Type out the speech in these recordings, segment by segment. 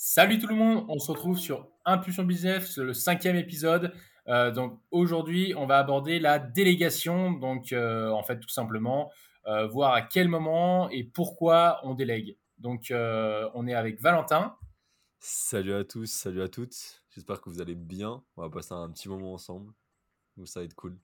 Salut tout le monde, on se retrouve sur Impulsion Business, le cinquième épisode. Euh, donc aujourd'hui, on va aborder la délégation. Donc euh, en fait, tout simplement, euh, voir à quel moment et pourquoi on délègue. Donc on est avec Valentin. Salut à tous, salut à toutes. J'espère que vous allez bien. On va passer un petit moment ensemble. Donc ça va être cool.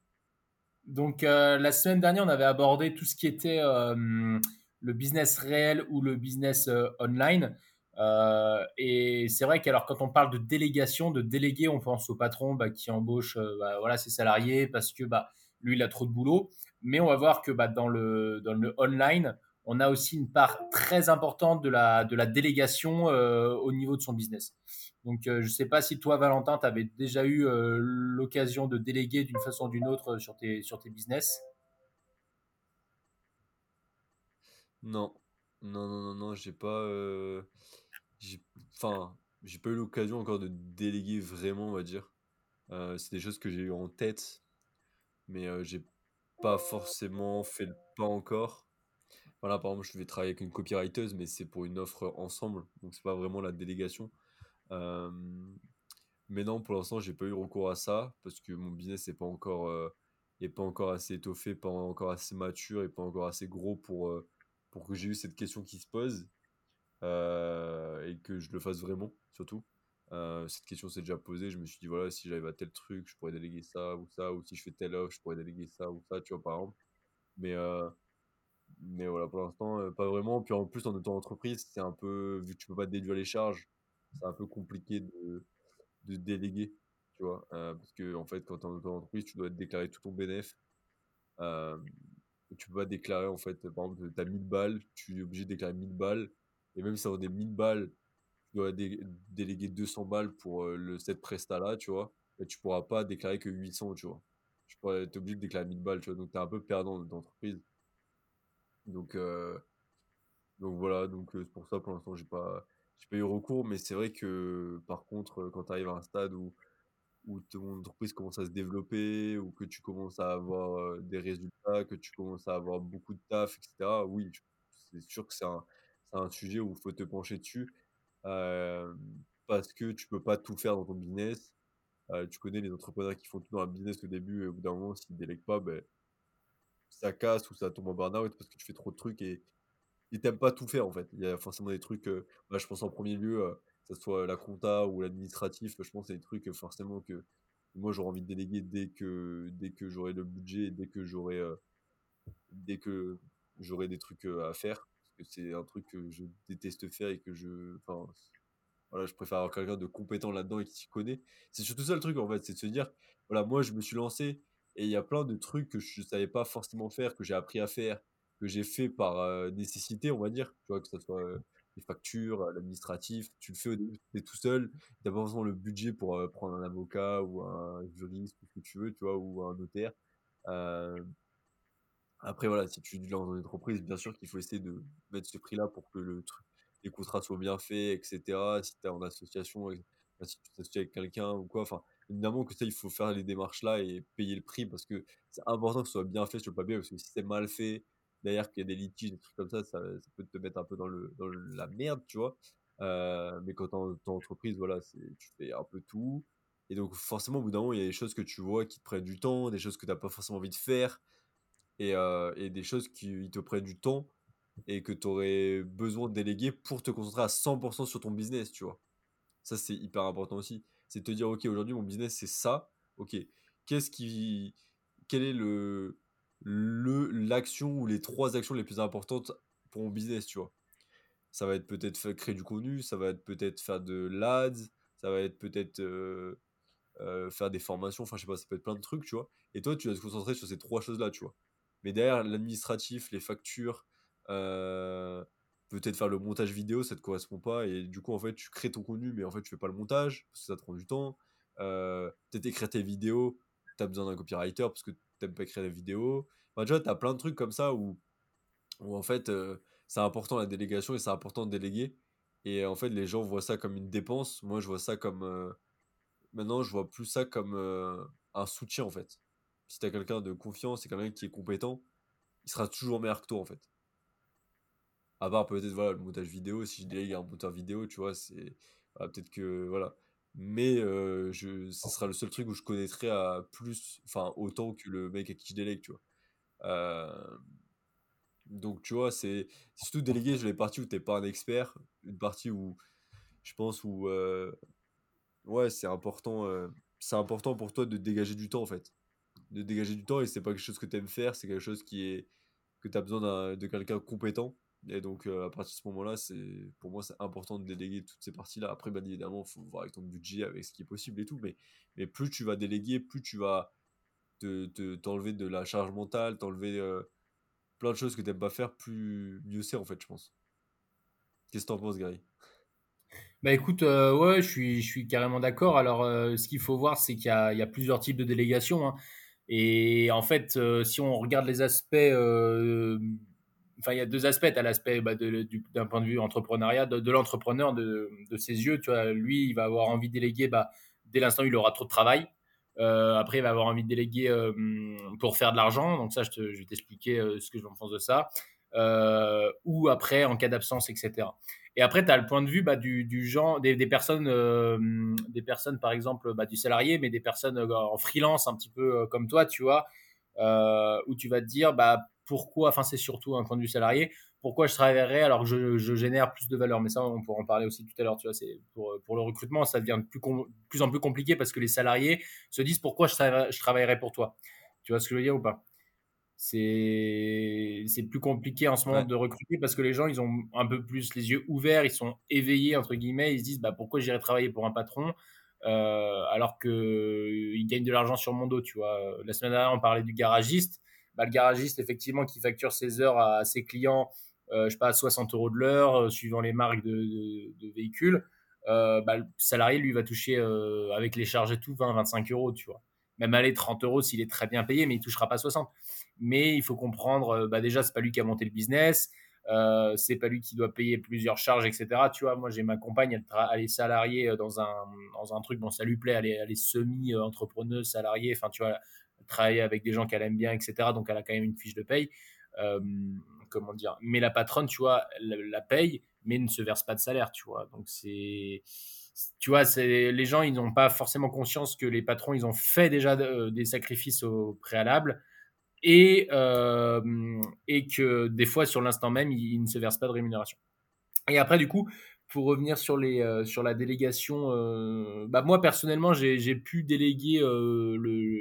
Donc la semaine dernière, on avait abordé tout ce qui était le business réel ou le business online. Euh, et c'est vrai qu'alors quand on parle de délégation, de déléguer, on pense au patron bah, qui embauche euh, bah, voilà, ses salariés parce que bah, lui, il a trop de boulot. Mais on va voir que bah, dans, le, dans le online, on a aussi une part très importante de la, de la délégation euh, au niveau de son business. Donc, je ne sais pas si toi, Valentin, tu avais déjà eu l'occasion de déléguer d'une façon ou d'une autre sur tes, sur tes business? Non, non, non, non, non, j'ai pas enfin, j'ai pas eu l'occasion encore de déléguer vraiment, on va dire. Euh, c'est des choses que j'ai eu en tête, mais euh, j'ai pas forcément fait le pas encore. Voilà, par exemple, je vais travailler avec une copywriteuse, mais c'est pour une offre ensemble, donc c'est pas vraiment la délégation. Euh, mais non, pour l'instant, j'ai pas eu recours à ça parce que mon business n'est pas encore, est pas encore assez étoffé, pas encore assez mature et pas encore assez gros pour, pour que j'ai eu cette question qui se pose. Euh, et que je le fasse vraiment, surtout. Euh, cette question s'est déjà posée. Je me suis dit, voilà, si j'arrive à tel truc, je pourrais déléguer ça ou ça, ou si je fais telle offre, je pourrais déléguer ça ou ça, tu vois, par exemple. Mais, euh, mais voilà, pour l'instant, pas vraiment. Puis en plus, en auto-entreprise, c'est un peu, vu que tu peux pas déduire les charges, c'est un peu compliqué de, de déléguer, tu vois. parce que, en fait, quand tu es en auto-entreprise, tu dois déclarer tout ton bénéfice. tu peux pas déclarer, en fait, par exemple, tu as 1000 balles, tu es obligé de déclarer 1000 balles et même si ça vaut des 1000 balles, tu dois déléguer 200 balles pour euh, le, cette presta-là, tu vois. Tu pourras pas déclarer que 800, tu vois. Tu être obligé de déclarer 1000 balles, tu vois. Donc, tu es un peu perdant d'entreprise. Donc, euh, donc voilà. Donc, euh, c'est pour ça, pour l'instant, j'ai pas, pas eu recours. Mais c'est vrai que, par contre, quand tu arrives à un stade où, où ton entreprise commence à se développer, ou que tu commences à avoir des résultats, que tu commences à avoir beaucoup de taf, etc., oui, c'est sûr que c'est un, un sujet où il faut te pencher dessus parce que tu peux pas tout faire dans ton business. tu connais les entrepreneurs qui font tout dans un business au début et au bout d'un moment, s'ils ne délèguent pas, ben, ça casse ou ça tombe en burn-out parce que tu fais trop de trucs et ils t'aiment pas tout faire en fait. Il y a forcément des trucs, je pense en premier lieu, que ce soit la compta ou l'administratif, je pense que c'est des trucs forcément que moi j'aurais envie de déléguer dès que, dès que j'aurai le budget, dès que j'aurai dès que j'aurai des trucs à faire que c'est un truc que je déteste faire et que je. Enfin, voilà, je préfère avoir quelqu'un de compétent là-dedans et qui s'y connaît. C'est surtout ça le truc en fait, c'est de se dire, voilà, moi je me suis lancé et il y a plein de trucs que je savais pas forcément faire, que j'ai appris à faire, que j'ai fait par euh, nécessité, on va dire, tu vois, que ce soit euh, les factures, euh, l'administratif, tu le fais tout seul, tu pas forcément le budget pour prendre un avocat ou un juriste, ou ce que tu veux, tu vois, ou un notaire. Après, voilà, si tu lances dans une entreprise, bien sûr qu'il faut essayer de mettre ce prix-là pour que le les contrats soient bien faits, etc. Si tu es en association, si tu t'associes avec quelqu'un ou quoi, enfin, évidemment que ça, il faut faire les démarches-là et payer le prix parce que c'est important que ce soit bien fait sur le papier parce que si c'est mal fait, derrière qu'il y a des litiges, des trucs comme ça, ça, peut te mettre un peu dans, le, dans la merde, tu vois. Euh, mais quand es en entreprise, voilà, tu fais un peu tout. Et donc, forcément, au bout d'un moment, il y a des choses que tu vois qui te prennent du temps, des choses que tu n'as pas forcément envie de faire et, euh, et des choses qui te prennent du temps et que tu aurais besoin de déléguer pour te concentrer à 100% sur ton business, tu vois. Ça, c'est hyper important aussi. C'est te dire, OK, aujourd'hui, mon business, c'est ça. OK, qu'est-ce qui... Quelle est le l'action ou les trois actions les plus importantes pour mon business, tu vois? Ça va être peut-être créer du contenu, ça va être peut-être faire de l'ADS, ça va être peut-être euh, euh, faire des formations, enfin je sais pas, ça peut être plein de trucs, tu vois. Et toi, tu vas te concentrer sur ces trois choses-là, tu vois. Mais derrière, l'administratif, les factures, euh, peut-être faire le montage vidéo, ça te correspond pas. Et du coup, en fait, tu crées ton contenu, mais en fait, tu fais pas le montage parce que ça te prend du temps. Euh, peut-être écrire tes vidéos, tu as besoin d'un copywriter parce que t'aimes pas écrire des vidéos. Enfin, tu vois, tu as plein de trucs comme ça où, où en fait, euh, c'est important la délégation et c'est important de déléguer. Et en fait, les gens voient ça comme une dépense. Moi, je vois ça comme. maintenant, je vois plus ça comme un soutien, en fait si tu as quelqu'un de confiance et quelqu'un qui est compétent, il sera toujours meilleur que toi en fait. À part peut-être voilà, le montage vidéo, si je délègue un monteur vidéo, tu vois, c'est peut-être que voilà. Mais je ce sera le seul truc où je connaîtrai plus enfin, autant que le mec à qui je délègue, tu vois? Hem, donc tu vois, c'est surtout déléguer sur les parties où tu es pas un expert, une partie où je pense où, heu, ouais, c'est important, c'est important pour toi de dégager du temps, en fait. De dégager du temps et c'est pas quelque chose que tu aimes faire, c'est quelque chose qui est que tu as besoin de quelqu'un compétent et donc heu, à partir de ce moment-là, c'est pour moi, c'est important de déléguer toutes ces parties-là. Après, bien évidemment, il faut voir avec ton budget, avec ce qui est possible et tout, mais mais plus tu vas déléguer, plus tu vas te te t'enlever de la charge mentale, t'enlever, heu, plein de choses que tu aimes pas faire, plus mieux c'est, en fait, je pense. Qu'est-ce que tu en penses, Gary? Bah écoute, euh, ouais, je suis, je suis carrément d'accord. Alors, euh, ce qu'il faut voir, c'est qu'il y y a plusieurs types de délégations. hein. Et en fait, euh, si on regarde les aspects, euh, enfin, il y a deux aspects. Tu as l'aspect bah, d'un point de vue entrepreneuriat, de, l'entrepreneur, de, de ses yeux. Tu vois, lui, il va avoir envie de déléguer bah, dès l'instant où il aura trop de travail. Euh, après, il va avoir envie de déléguer pour faire de l'argent. Donc ça, je, vais t'expliquer ce que je pense de ça. Euh, ou après, en cas d'absence, etc. Et après, tu as le point de vue bah, du, du des, personnes, euh, des personnes par exemple bah, du salarié, mais des personnes euh, en freelance un petit peu euh, comme toi, tu vois, où tu vas te dire bah, pourquoi, enfin c'est surtout un point de vue salarié, pourquoi je travaillerais alors que je, génère plus de valeur. Mais ça, on pourra en parler aussi tout à l'heure, tu vois, pour, le recrutement, ça devient de plus, en plus compliqué parce que les salariés se disent pourquoi je, je travaillerais pour toi. Tu vois ce que je veux dire ou pas? C'est c'est plus compliqué en ce moment Ouais. de recruter parce que les gens ils ont un peu plus les yeux ouverts, ils sont éveillés entre guillemets, ils se disent bah pourquoi j'irais travailler pour un patron euh, alors que euh, il gagne de l'argent sur mon dos, tu vois? La semaine dernière on parlait du garagiste, bah, le garagiste effectivement qui facture ses heures à ses clients, euh, je sais pas 60 euros de l'heure euh, suivant les marques de, de, de véhicules, euh, bah, le salarié lui va toucher avec les charges et tout 20-25 euros, tu vois? Même aller 30 euros s'il est très bien payé, mais il touchera pas 60 mais il faut comprendre, euh, bah déjà, c'est pas lui qui a monté le business, euh, c'est pas lui qui doit payer plusieurs charges, etc. Tu vois, moi, j'ai ma compagne, elle, elle est salariée euh, dans un, dans un truc, bon, ça lui plaît, elle est, semi-entrepreneuse, salariée, enfin, tu vois, elle travaille avec des gens qu'elle aime bien, etc. Donc, elle a quand même une fiche de paye. Euh, comment dire Mais la patronne, tu vois, elle la paye, mais ne se verse pas de salaire, tu vois. Donc, c'est tu vois, les gens, ils n'ont pas forcément conscience que les patrons, ils ont fait déjà des sacrifices au préalable et, euh, et que des fois, sur l'instant même, il, ne se verse pas de rémunération. Et après, du coup, pour revenir sur, les, euh, sur la délégation, euh, bah moi personnellement, j'ai pu déléguer le,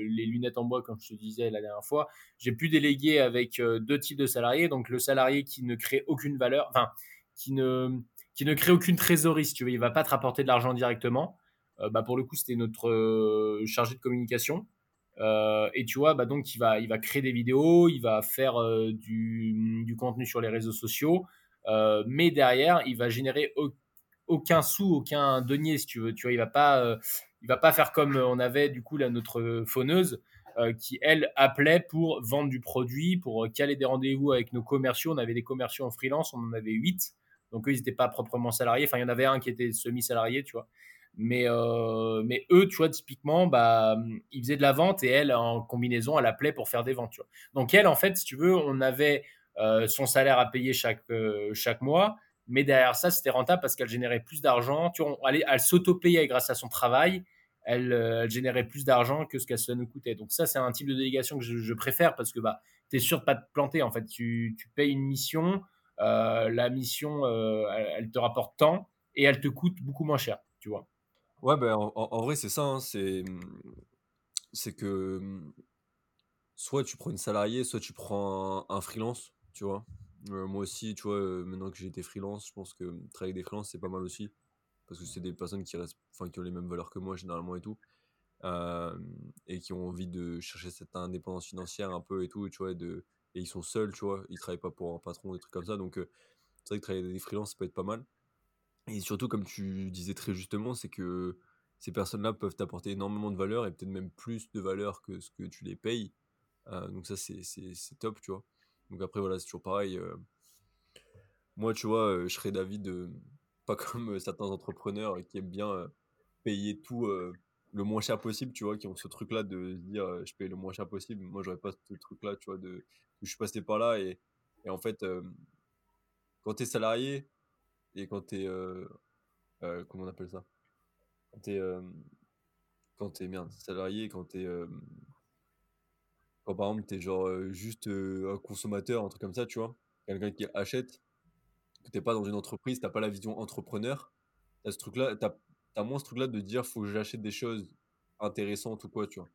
les lunettes en bois, comme je te disais la dernière fois. J'ai pu déléguer avec deux types de salariés. Donc le salarié qui ne crée aucune valeur, enfin, qui ne, qui ne crée aucune trésorerie, si tu veux, il va pas te rapporter de l'argent directement. Bah pour le coup, c'était notre chargé de communication. Euh, et tu vois, bah donc il va, créer des vidéos, il va faire euh, du, contenu sur les réseaux sociaux, euh, mais derrière, il va générer au- aucun sou, aucun denier, si tu veux. Il va pas, il va pas faire comme on avait du coup notre euh, qui elle appelait pour vendre du produit, pour caler des rendez-vous avec nos commerciaux. On avait des commerciaux en freelance, on en avait huit, donc eux ils n'étaient pas proprement salariés. Enfin, il y en avait un qui était semi-salarié, tu vois. Mais, euh, mais eux, tu vois, typiquement, bah, ils faisaient de la vente et elle, en combinaison, elle appelait pour faire des ventes. Donc, elle, en fait, si tu veux, on avait euh, son salaire à payer chaque, euh, chaque mois. Mais derrière ça, c'était rentable parce qu'elle générait plus d'argent. Tu vois, elle, elle s'auto-payait grâce à son travail. Elle, elle générait plus d'argent que ce que ça nous coûtait. Donc, ça, c'est un type de délégation que je, préfère parce que bah, tu es sûr de pas te planter. En fait, tu, tu payes une mission. la mission, elle, elle te rapporte tant et elle te coûte beaucoup moins cher. Tu vois. Ouais, bah, en vrai, c'est ça, hein, c'est, mmh, c'est que, mmh, soit tu prends une salariée, soit tu prends un freelance, tu vois? Heu, moi aussi, tu vois, heu, maintenant que j'ai été freelance, je pense que, mmh, travailler avec des freelances, c'est pas mal aussi. Parce que c'est des personnes qui restent qui ont les mêmes valeurs que moi généralement et tout. Hem et qui ont envie de chercher cette indépendance financière un peu et tout, tu vois? Et de et ils sont seuls, tu vois? Ils travaillent pas pour un patron, des trucs comme ça, donc c'est vrai que travailler avec des freelances, ça peut être pas mal. Et surtout, comme tu disais très justement, c'est que ces personnes-là peuvent t'apporter énormément de valeur et peut-être même plus de valeur que ce que tu les payes. Heu, donc ça, c'est top, tu vois? Donc après, voilà, c'est toujours pareil, heu, moi, tu vois, heu, je serais d'avis de pas comme, certains entrepreneurs qui aiment bien, payer tout, le moins cher possible, tu vois? Qui ont ce truc-là de se dire, «Je paye le moins cher possible». Moi, j'aurais pas ce truc-là, tu vois? De je suis passé par là et et en fait, quand tu es salarié et quand tu es, euh, comment on appelle ça? Quand t'es, euh, quand t'es merde, salarié, quand t'es, euh, quand par exemple t'es genre euh, juste euh, un consommateur, un truc comme ça, tu vois, quelqu'un qui achète, que t'es pas dans une entreprise, t'as pas la vision entrepreneur, t'as ce truc-là, t'as, t'as moins ce truc-là de dire faut que j'achète des choses intéressantes ou quoi, tu vois?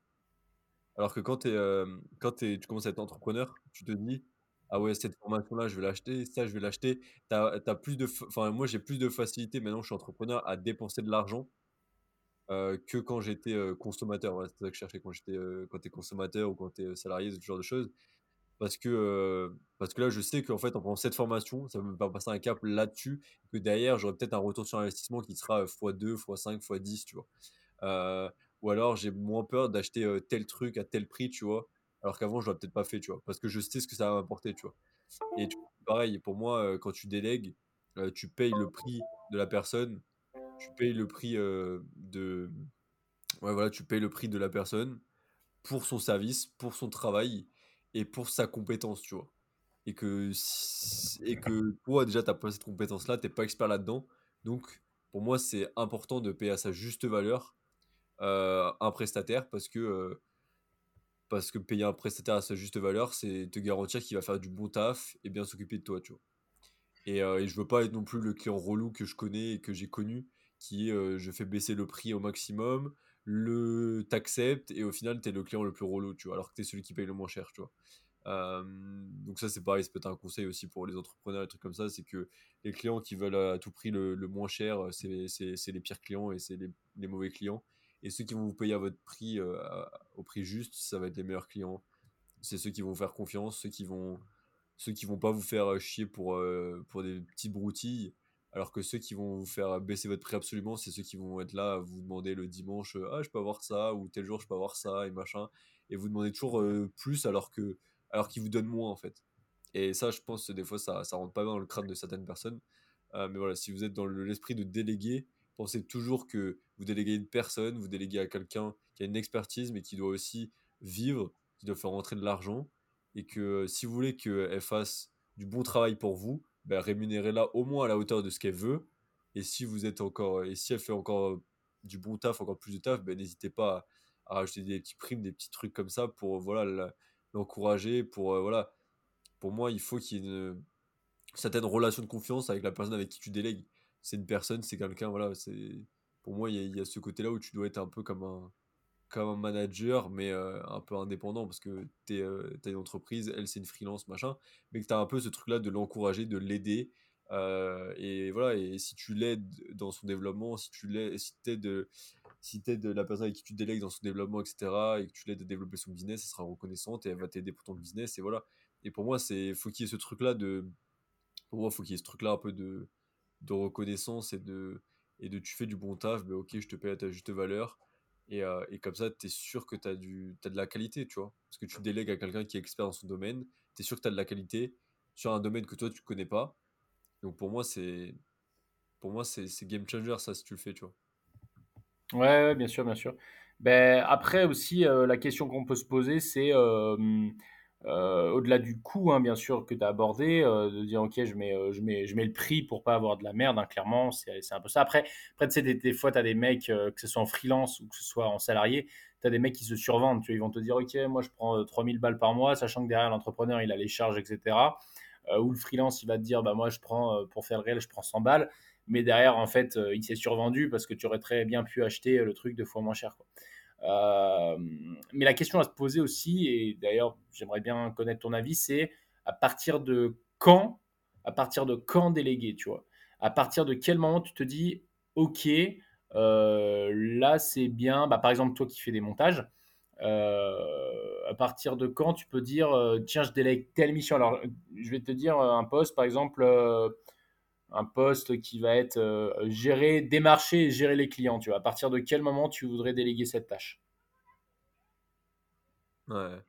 Alors que quand t'es, euh, quand t'es, tu commences à être entrepreneur, tu te dis, ah ouais, cette formation-là, je vais l'acheter, ça, je vais l'acheter. T'as, t'as plus de, enfin, moi, j'ai plus de facilité maintenant, je suis entrepreneur, à dépenser de l'argent euh, que quand j'étais euh, consommateur. Voilà, c'est ça que je cherchais quand j'étais, euh, quand t'es consommateur ou quand t'es euh, salarié, ce genre de choses. Parce que, parce que là, je sais qu'en fait, en prenant cette formation, ça va me faire passer un cap là-dessus, que derrière, j'aurai peut-être un retour sur investissement qui sera euh, x2, x5, x10, tu vois. Ou alors, j'ai moins peur d'acheter tel truc à tel prix, tu vois, alors qu'avant, je l'aurais peut-être pas fait, tu vois, parce que je sais ce que ça va m'apporter, tu vois. Et pareil, pour moi, euh, quand tu délègues, euh, tu payes le prix de la personne, tu payes le prix euh, de... Ouais, voilà, tu payes le prix de la personne pour son service, pour son travail et pour sa compétence, tu vois. Et que, et que toi, déjà, tu n'as pas cette compétence-là, tu n'es pas expert là-dedans. Donc, pour moi, c'est important de payer à sa juste valeur un prestataire parce que, parce que payer un prestataire à sa juste valeur, c'est te garantir qu'il va faire du bon taf et bien s'occuper de toi, tu vois. Et, euh, et je veux pas être non plus le client relou que je connais et que j'ai connu, qui euh, je fais baisser le prix au maximum, le t'acceptes et au final t'es le client le plus relou, tu vois, alors que t'es celui qui paye le moins cher, tu vois. Donc ça c'est pareil, c'est peut-être un conseil aussi pour les entrepreneurs et trucs comme ça, c'est que les clients qui veulent à tout prix le, le moins cher, c'est les pires clients et c'est les, les mauvais clients. Et ceux qui vont vous payer à votre prix, euh, au prix juste, ça va être les meilleurs clients. C'est ceux qui vont vous faire confiance, ceux qui vont, ceux qui vont pas vous faire euh, chier pour, euh, pour des petits broutilles, alors que ceux qui vont vous faire baisser votre prix absolument, c'est ceux qui vont être là à vous demander le dimanche, ah je peux avoir ça, ou tel jour je peux avoir ça, et machin, et vous demandez toujours plus alors que alors qu'ils vous donnent moins en fait. Et ça, je pense que des fois, ça, ça rentre pas bien dans le crâne de certaines personnes. Mais voilà, si vous êtes dans le- l'esprit de déléguer, pensez toujours que vous déléguez une personne, vous déléguez à quelqu'un qui a une expertise, mais qui doit aussi vivre, qui doit faire rentrer de l'argent, et que euh, si vous voulez qu'elle fasse du bon travail pour vous, ben, rémunérez-la au moins à la hauteur de ce qu'elle veut. Et si vous êtes encore, et si elle fait encore euh, du bon taf, encore plus de taf, ben, n'hésitez pas à, à rajouter des petits primes, des petits trucs comme ça pour voilà la- l'encourager, pour euh, voilà. Pour moi, il faut qu'il y ait une certaine relation de confiance avec la personne avec qui tu délègues. C'est une personne, c'est quelqu'un, voilà. C'est pour moi, il y, a, ce côté-là où tu dois être un peu comme un comme un manager, mais euh, un peu indépendant, parce que tu as une entreprise, elle, c'est une freelance, machin, mais que tu as un peu ce truc-là de l'encourager, de l'aider. euh, et voilà, et si tu l'aides dans son développement, si tu l'aides, si t'aides, si t'aides la personne avec qui tu délègues dans son développement, etc., et que tu l'aides à développer son business, elle sera reconnaissante et elle va t'aider pour ton business, et voilà. Et pour moi, c'est faut qu'il y ait ce truc-là de, pour moi, faut qu'il y ait ce truc-là un peu de, de reconnaissance et de, et de tu fais du bon taf, ben ok, je te paye à ta juste valeur. Et, euh, et comme ça, tu es sûr que tu as, de la qualité, tu vois. Parce que tu délègues à quelqu'un qui est expert dans son domaine, tu es sûr que tu as de la qualité sur un domaine que toi, tu connais pas. Donc pour moi, c'est pour moi c'est game changer, ça, si tu le fais, tu vois. Ouais, ouais, bien sûr, bien sûr. Ben, après aussi, euh, la question qu'on peut se poser, c'est euh, euh, au-delà du coût, hein, bien sûr, que tu as abordé, euh, de dire, ok, je mets, euh, je mets, le prix pour pas avoir de la merde, hein, clairement, c'est un peu ça. Après, après tu sais, des, fois, tu as des mecs, que ce soit en freelance ou que ce soit en salarié, tu as des mecs qui se survendent. Tu vois, ils vont te dire, ok, moi, je prends euh, 3000 balles par mois, sachant que derrière, l'entrepreneur, il a les charges, etc. Ou le freelance, il va te dire, bah, moi, je prends, pour faire le réel, je prends 100 balles mais derrière, en fait, il s'est survendu parce que tu aurais très bien pu acheter le truc deux fois moins cher. Quoi. Euh, mais la question à se poser aussi, et d'ailleurs, j'aimerais bien connaître ton avis, c'est à partir de quand, à partir de quand déléguer, tu vois? À partir de quel moment tu te dis, ok, euh, là c'est bien, bah, par exemple, toi qui fais des montages, euh, à partir de quand tu peux dire, tiens, je délègue telle mission? Alors, je vais te dire un poste, par exemple. Euh, un poste qui va être euh, gérer, démarcher et gérer les clients. Tu vois, à partir de quel moment tu voudrais déléguer cette tâche? Ouais.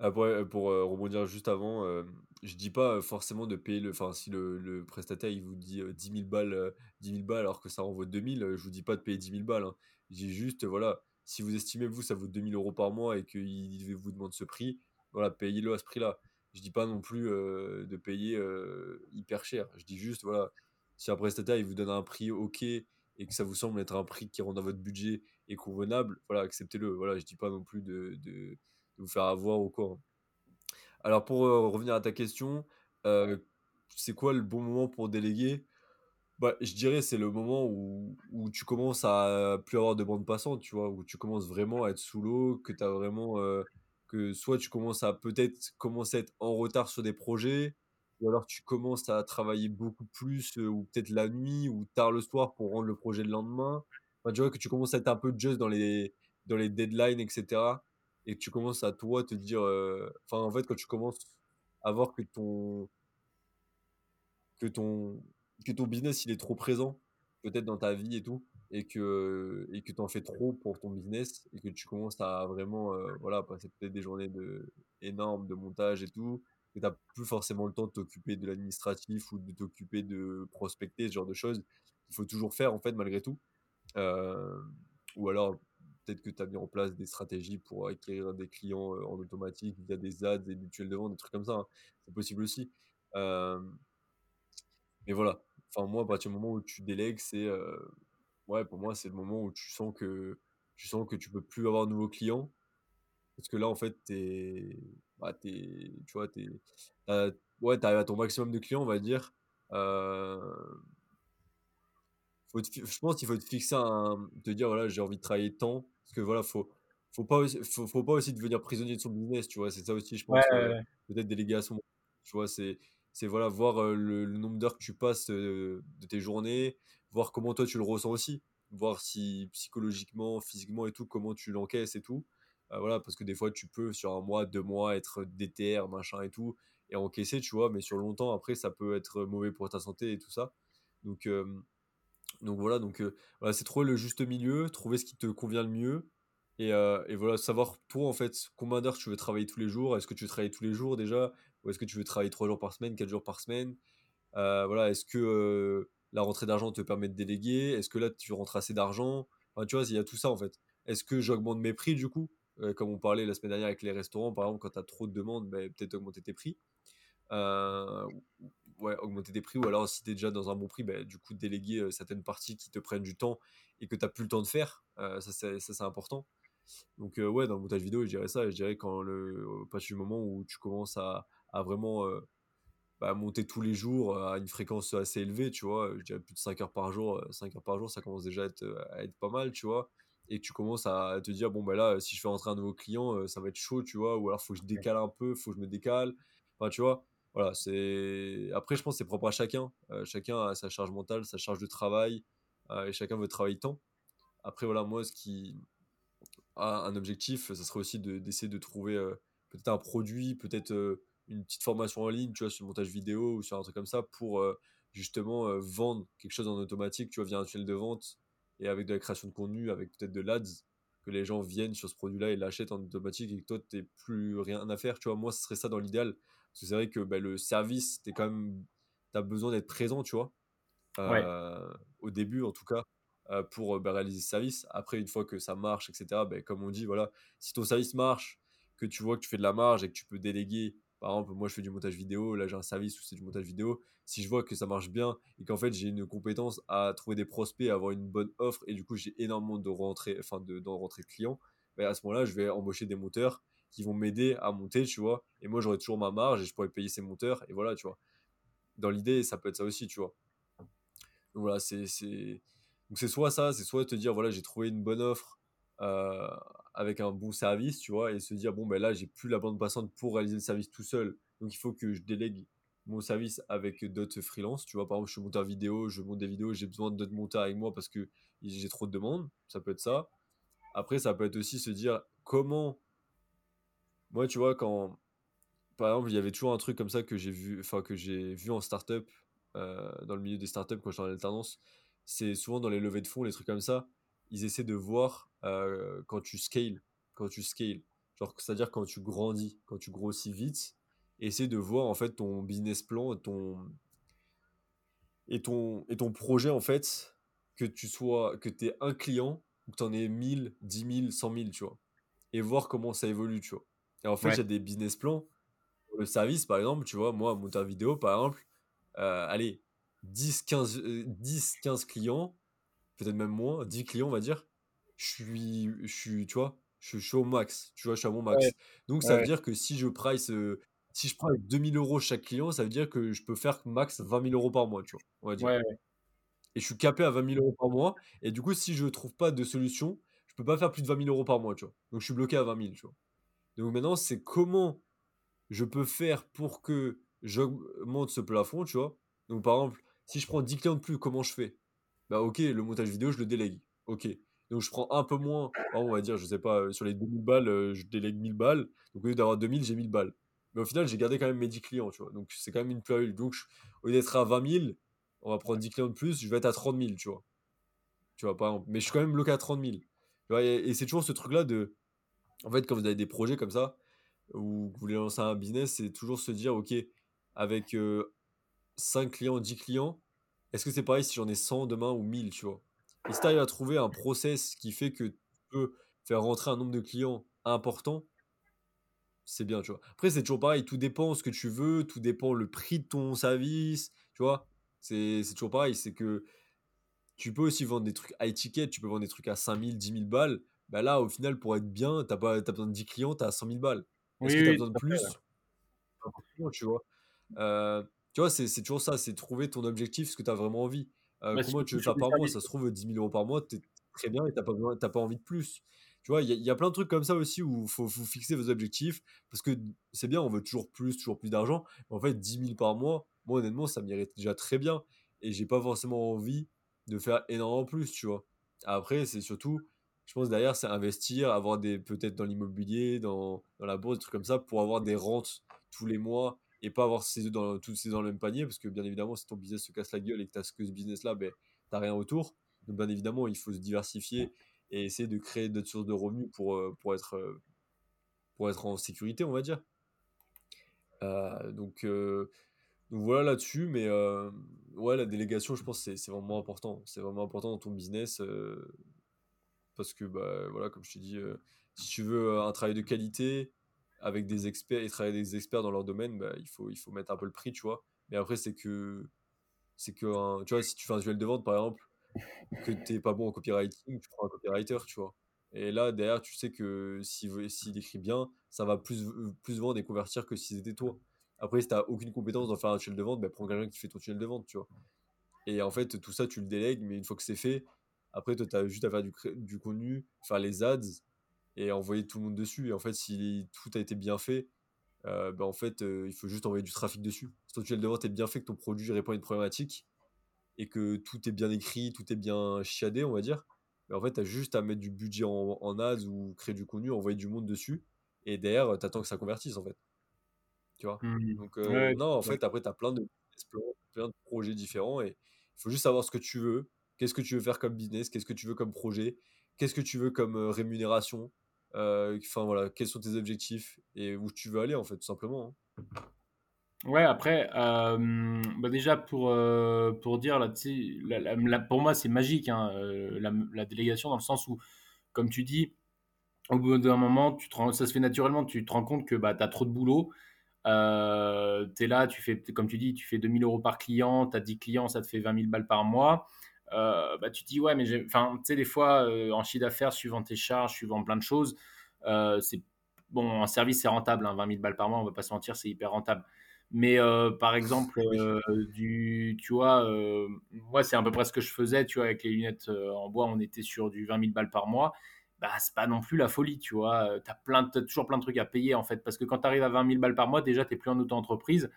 Après, pour euh, rebondir juste avant, euh, je dis pas euh, forcément de payer le. Enfin, si le, le prestataire il vous dit euh, 10 000 balles, euh, 10 000 balles alors que ça en vaut 2000, euh, je vous dis pas de payer 10 000 balles. hein. Je dis juste, euh, voilà, si vous estimez, vous, ça vaut 2000 euros par mois et qu'il vous demande ce prix, voilà, payez-le à ce prix-là. Je dis pas non plus euh, de payer euh, hyper cher. Je dis juste, voilà, si un prestataire il vous donne un prix ok et que ça vous semble être un prix qui rentre dans votre budget et convenable, voilà, acceptez-le. Voilà, je dis pas non plus de, de, vous faire avoir ou quoi. Hein. Alors pour revenir à ta question, c'est quoi le bon moment pour déléguer? Bah, je dirais c'est le moment où, où tu commences à plus avoir de bande passante, tu vois, où tu commences vraiment à être sous l'eau, que tu as vraiment que soit tu commences à peut-être commencer à être en retard sur des projets, ou alors tu commences à travailler beaucoup plus, ou peut-être la nuit ou tard le soir pour rendre le projet le lendemain. Enfin, tu vois que tu commences à être un peu juste dans les, dans les deadlines, etc. Et que tu commences à toi te dire, enfin en fait quand tu commences à voir que ton que ton que ton business il est trop présent, peut-être dans ta vie et tout, et que et que tu en fais trop pour ton business et que tu commences à vraiment euh, voilà passer peut-être des journées de énormes de montage et tout, que tu n'as plus forcément le temps de t'occuper de l'administratif ou de t'occuper de prospecter ce genre de choses. Il faut toujours faire en fait malgré tout. Euh, ou alors peut-être que tu as mis en place des stratégies pour acquérir des clients euh, en automatique via des ads, des mutuelles de vente, des trucs comme ça. Hein. C'est possible aussi. mais voilà, enfin moi à partir du moment où tu délègues c'est ouais pour moi c'est le moment où tu sens que tu sens que tu peux plus avoir de nouveaux clients. Parce que là en fait t'es bah, tu vois t'es ouais t'arrives à ton maximum de clients on va dire. Faut je pense qu'il faut te fixer un te dire voilà j'ai envie de travailler tant. Parce que voilà faut faut pas aussi, faut, faut, pas aussi devenir prisonnier de son business tu vois. C'est ça aussi je pense peut-être déléguer à son tu vois c'est c'est voilà, voir le, nombre d'heures que tu passes de tes journées, voir comment toi tu le ressens aussi, voir si psychologiquement, physiquement et tout, comment tu l'encaisses et tout. voilà, parce que des fois tu peux sur un mois, deux mois être déter, machin et tout, et encaisser, tu vois, mais sur longtemps après ça peut être mauvais pour ta santé et tout ça. Donc, donc voilà, donc voilà, c'est trouver le juste milieu, trouver ce qui te convient le mieux. Et, et, voilà, savoir toi en fait combien d'heures tu veux travailler tous les jours. Est-ce que tu veux travailler tous les jours déjà ou est-ce que tu veux travailler 3 jours par semaine, 4 jours par semaine? Euh, voilà, Est-ce que euh, la rentrée d'argent te permet de déléguer Est-ce que là, tu rentres assez d'argent? Enfin, Tu vois, il y a tout ça en fait. Est-ce que j'augmente mes prix du coup? Euh, Comme on parlait la semaine dernière avec les restaurants, par exemple, quand tu as trop de demandes, ben, peut-être augmenter tes prix. ouais, augmenter tes prix, ou alors si tu es déjà dans un bon prix, ben, du coup, déléguer certaines parties qui te prennent du temps et que tu n'as plus le temps de faire. ça, c'est important. Donc, ouais, dans le montage vidéo, je dirais ça. Je dirais quand du moment où tu commences à, vraiment euh, bah, monter tous les jours à une fréquence assez élevée, tu vois. Je dirais plus de 5 heures par jour. 5 heures par jour, ça commence déjà à être, à être pas mal, tu vois. Et tu commences à te dire, bon, bah là, si je fais rentrer un nouveau client, ça va être chaud, tu vois. Ou alors, faut que je décale un peu, faut que je me décale. Enfin, tu vois. Voilà, c'est. Après, je pense que c'est propre à chacun. Euh, chacun a sa charge mentale, sa charge de travail. et chacun veut travailler tant. Après, voilà, moi, ce qui a un objectif, ça serait aussi d'essayer de, trouver peut-être un produit, peut-être une petite formation en ligne, tu vois, sur le montage vidéo ou sur un truc comme ça pour euh, justement euh, vendre quelque chose en automatique, tu vois, via un tunnel de vente et avec de la création de contenu, avec peut-être de l'ADS, que les gens viennent sur ce produit-là et l'achètent en automatique et que toi, tu plus rien à faire, tu vois. Moi, ce serait ça dans l'idéal. Parce que c'est vrai que bah, le service, tu quand même, as besoin d'être présent, tu vois. Euh, au début, en tout cas, pour bah, réaliser ce service. Après, une fois que ça marche, etc., bah, comme on dit, voilà, si ton service marche, que tu vois que tu fais de la marge et que tu peux déléguer par exemple, moi je fais du montage vidéo, là j'ai un service où c'est du montage vidéo. Si je vois que ça marche bien et qu'en fait j'ai une compétence à trouver des prospects, à avoir une bonne offre et du coup j'ai énormément de rentrées, enfin de, de clients, ben, à ce moment-là je vais embaucher des monteurs qui vont m'aider à monter, tu vois. Et moi j'aurai toujours ma marge et je pourrais payer ces monteurs et voilà, tu vois. Dans l'idée, ça peut être ça aussi, tu vois. Donc voilà, c'est. C'est soit ça, c'est soit te dire, voilà, j'ai trouvé une bonne offre euh, avec un bon service, tu vois, et se dire, bon, ben là, j'ai plus la bande passante pour réaliser le service tout seul, donc il faut que je délègue mon service avec d'autres freelances, tu vois, par exemple, je suis monteur vidéo, je monte des vidéos, j'ai besoin d'autres monteurs avec moi parce que j'ai trop de demandes, ça peut être ça. Après, ça peut être aussi se dire, comment, moi, tu vois, quand, par exemple, il y avait toujours un truc comme ça que j'ai vu, enfin, que j'ai vu en startup, euh, dans le milieu des startups quand j'étais en alternance, c'est souvent dans les levées de fonds, les trucs comme ça, ils essaient de voir euh, quand tu scales, quand tu scales, genre c'est-à-dire quand tu grandis, quand tu grossis vite, essaie de voir en fait ton business plan, ton et ton et ton projet en fait que tu sois que tu un client ou que tu en aies 1000, 10 000, 100 000, tu vois. Et voir comment ça évolue, tu vois. Et en fait, il y a des business plans. Le service, par exemple, tu vois, moi, monteur vidéo, par exemple, euh, allez, 10, 15, 10, 15 clients, peut-être même moins, 10 clients, on va dire, je suis, je suis, tu vois, je, suis au max, tu vois, je suis à mon max. Donc, ça veut dire que si je price, euh, si je prends 2000 euros chaque client, ça veut dire que je peux faire max 20 000 euros par mois, tu vois, on va dire. Et je suis capé à 20 000 euros par mois. Et du coup, si je trouve pas de solution, je peux pas faire plus de 20 000 euros par mois, tu vois. Donc, je suis bloqué à 20 000, tu vois. Donc, maintenant, c'est comment je peux faire pour que j'augmente ce plafond, tu vois. Donc, par exemple, si je prends 10 clients de plus, comment je fais? Bah, ok, le montage vidéo, je le délègue. Ok. Donc, je prends un peu moins. on va dire, je sais pas, sur les 2000 balles, euh, je délègue 1000 balles. Donc, au lieu d'avoir 2000, j'ai 1000 balles. Mais au final, j'ai gardé quand même mes 10 clients, tu vois. Donc, c'est quand même une plus Donc, au lieu d'être à 20 000, on va prendre 10 clients de plus, je vais être à 30 000, tu vois. Tu vois, par exemple. Mais je suis quand même bloqué à 30 000. Tu vois, et, c'est toujours ce truc-là de. En fait, quand vous avez des projets comme ça, ou que vous voulez lancer un business, c'est toujours se dire, OK, avec 5 clients, 10 clients, est-ce que c'est pareil si j'en ai 100 demain ou 1000, tu vois? Et si tu arrives à trouver un process qui fait que tu peux faire rentrer un nombre de clients important, c'est bien, tu vois. Après, c'est toujours pareil, tout dépend ce que tu veux, tout dépend le prix de ton service, tu vois? C'est toujours pareil, c'est que tu peux aussi vendre des trucs high ticket, tu peux vendre des trucs à 5000, 10 000 balles. Bah là, au final, pour être bien, tu as, pas, as besoin de 10 clients, tu as 100 000 balles. Est-ce que tu as besoin de plus? Tu vois, euh, tu vois c'est toujours ça, c'est trouver ton objectif, ce que tu as vraiment envie. Euh, bah, comment tu veux faire par mois Ça se trouve, 10 000 euros par mois, tu es très bien et tu n'as pas, envie de plus. Tu vois, il y, a plein de trucs comme ça aussi où il faut, faut, fixer vos objectifs parce que c'est bien, on veut toujours plus, toujours plus d'argent. Mais en fait, 10 000 par mois, moi honnêtement, ça m'irait déjà très bien et j'ai pas forcément envie de faire énormément plus, tu vois. Après, c'est surtout, je pense derrière, c'est investir, avoir des peut-être dans l'immobilier, dans, dans, la bourse, des trucs comme ça, pour avoir des rentes tous les mois et pas avoir ces dans, tous ces dans le même panier, parce que bien évidemment, si ton business se casse la gueule et que tu as que ce business-là, ben, tu rien autour. Donc bien évidemment, il faut se diversifier et essayer de créer d'autres sources de revenus pour, euh, pour, être, euh, pour être en sécurité, on va dire. Euh, donc, donc voilà là-dessus, mais ouais, la délégation, je pense c'est c'est vraiment important. C'est vraiment important dans ton business parce que, bah, voilà, comme je te dis, si tu veux un travail de qualité avec des experts et travailler avec des experts dans leur domaine, bah, il, faut, il faut mettre un peu le prix, tu vois. Mais après, c'est que, c'est que tu vois, si tu fais un duel de vente, par exemple, que tu n'es pas bon en copywriting, tu prends un copywriter, tu vois. Et là, derrière, tu sais que s'il écrit bien, ça va plus, plus vendre et convertir que si c'était toi. Après, si tu n'as aucune compétence dans faire un tunnel de vente, bah, prends quelqu'un qui fait ton tunnel de vente, tu vois. Et en fait, tout ça, tu le délègues, mais une fois que c'est fait, après, toi, tu as juste à faire du, du contenu, faire les ads et envoyer tout le monde dessus. Et en fait, si tout a été bien fait, euh, bah, en fait, euh, il faut juste envoyer du trafic dessus. Si ton tunnel de vente est bien fait, que ton produit répond à une problématique, et que tout est bien écrit, tout est bien chiadé, on va dire, mais en fait, tu as juste à mettre du budget en, en, ads ou créer du contenu, envoyer du monde dessus, et derrière, tu attends que ça convertisse, en fait. Tu vois? Mmh. Donc, euh, non, en fait, après, tu as plein de, plein de projets différents, et il faut juste savoir ce que tu veux, qu'est-ce que tu veux faire comme business, qu'est-ce que tu veux comme projet, qu'est-ce que tu veux comme rémunération, enfin voilà, quels sont tes objectifs, et où tu veux aller, en fait, tout simplement. Hein. Ouais, après, euh, bah déjà pour, euh, pour dire, là, la, pour moi, c'est magique, hein, euh, la, délégation, dans le sens où, comme tu dis, au bout d'un moment, ça se fait naturellement, tu te rends compte que bah, tu as trop de boulot. tu es là, tu fais, comme tu dis, tu fais 2000 euros par client, tu as 10 clients, ça te fait 20 000 balles par mois. Bah, tu te dis, ouais, mais enfin, tu sais, des fois, en chiffre d'affaires, suivant tes charges, suivant plein de choses, c'est bon, un service, c'est rentable, 20 hein, 000 balles par mois, on va pas se mentir, c'est hyper rentable. Mais euh, par exemple, euh, du, tu vois, euh, moi, c'est à peu près ce que je faisais, tu vois, avec les lunettes en bois, on était sur du 20 000 balles par mois. Bah, c'est pas non plus la folie, tu vois. Tu as, plein, toujours plein de trucs à payer, en fait, parce que quand tu arrives à 20 000 balles par mois, déjà, tu n'es plus en auto-entreprise,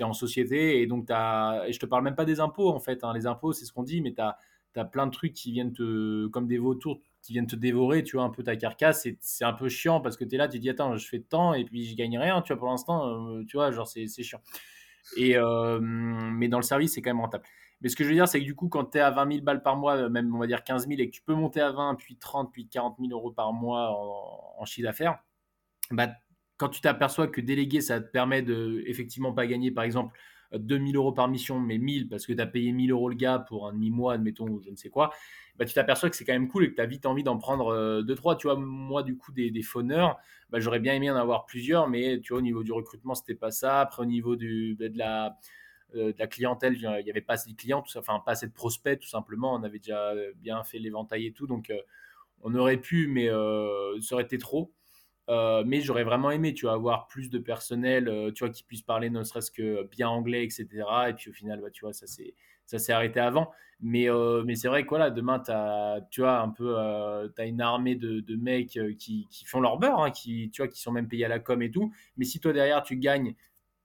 tu en société, et donc, as, et je te parle même pas des impôts, en fait. Hein. Les impôts, c'est ce qu'on dit, mais tu as, plein de trucs qui viennent te, comme des vautours, qui viennent te dévorer, tu vois, un peu ta carcasse. C'est un peu chiant parce que tu es là, tu dis, attends, je fais tant et puis je gagne rien, tu vois, pour l'instant, euh, tu vois, genre, c'est chiant. Et, euh, mais dans le service, c'est quand même rentable. Mais ce que je veux dire, c'est que du coup, quand tu es à 20 000 balles par mois, même on va dire 15 000, et que tu peux monter à 20, puis 30, puis 40 000 euros par mois en, chiffre d'affaires, bah, quand tu t'aperçois que déléguer, ça te permet de effectivement pas gagner, par exemple, 2000 euros par mission, mais 1000 parce que tu as payé 1000 euros le gars pour un demi-mois, admettons, ou je ne sais quoi, bah, tu t'aperçois que c'est quand même cool et que tu as vite envie d'en prendre 2-3. Euh, tu vois, moi, du coup, des, des phoneurs, bah, j'aurais bien aimé en avoir plusieurs, mais tu vois, au niveau du recrutement, c'était pas ça. Après, au niveau la de la clientèle, il n'y avait pas assez de clients, tout ça, enfin pas assez de prospects tout simplement. On avait déjà bien fait l'éventail et tout, donc on aurait pu, mais ça aurait été trop. Mais j'aurais vraiment aimé, tu vois, avoir plus de personnel, tu vois, qui puisse parler ne serait-ce que bien anglais, etc. Et puis au final, bah, tu vois, ça c'est ça s'est arrêté avant. Mais, euh, mais c'est vrai que voilà, demain, as, tu vois, un peu, euh, as une armée de, de mecs euh, qui, qui, font leur beurre, hein, qui, tu vois, qui sont même payés à la com et tout. Mais si toi, derrière, tu gagnes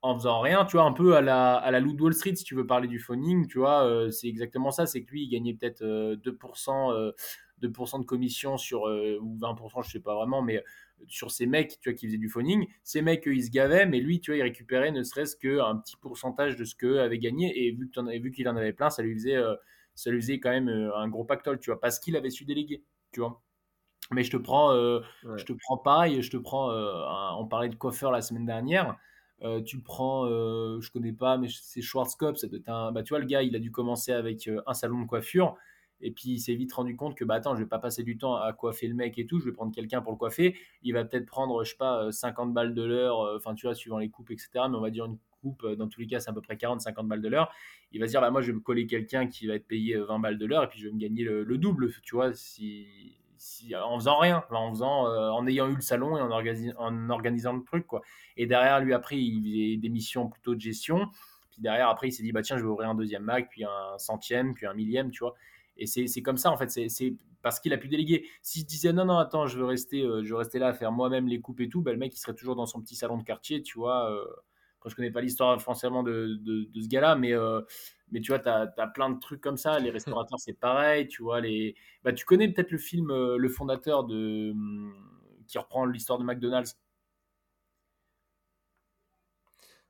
en faisant rien, tu vois, un peu à la, à la Loot Wall Street, si tu veux parler du phoning, tu vois, c'est exactement ça. C'est que lui, il gagnait peut-être 2%, 2 de commission sur, ou 20%, je sais pas vraiment, mais sur ces mecs tu vois, qui faisaient du phoning. Ces mecs, ils se gavaient, mais lui, tu vois, il récupérait ne serait-ce qu'un petit pourcentage de ce qu'eux avaient gagné. Et vu, qu'il en avait plein, ça lui faisait, euh, ça lui faisait quand même euh, un gros pactole, tu vois, parce qu'il avait su déléguer, tu vois. Mais je te prends, euh, je te prends pareil, je te prends, on parlait de coiffeur la semaine dernière. tu prends, je connais pas, mais c'est Schwarzkopf, ça un, bah, tu vois, le gars, il a dû commencer avec un salon de coiffure. Et puis il s'est vite rendu compte que bah attends, je vais pas passer du temps à coiffer le mec et tout, je vais prendre quelqu'un pour le coiffer. Il va peut-être prendre, je sais pas, 50 euh, balles de l'heure, euh, enfin tu vois, suivant les coupes, etc. Mais on va dire une coupe, euh, dans tous les cas, c'est à peu près 40-50 balles de l'heure. Il va se dire, bah moi je vais me coller quelqu'un qui va être payé 20 balles de l'heure et puis je vais me gagner le, double, tu vois, en faisant rien, en, faisant, en ayant eu le salon et en, en organisant le truc, quoi. Et derrière, lui, après, il faisait des missions plutôt de gestion. Puis derrière, après, il s'est dit, bah tiens, je vais ouvrir un deuxième Mac, puis un centième, puis un millième, tu vois. Et c'est comme ça, en fait. C'est parce qu'il a pu déléguer. Si je disais non, non, attends, je veux rester, euh, je veux rester là à faire moi-même les coupes et tout, bah, le mec, il serait toujours dans son petit salon de quartier, tu vois. Euh, je connais pas l'histoire forcément de, de, ce gars-là, mais, euh, mais tu vois, tu as, as, plein de trucs comme ça. Les restaurateurs, c'est pareil, tu vois. Les... Bah, tu connais peut-être le film Le fondateur de, qui reprend l'histoire de McDonald's?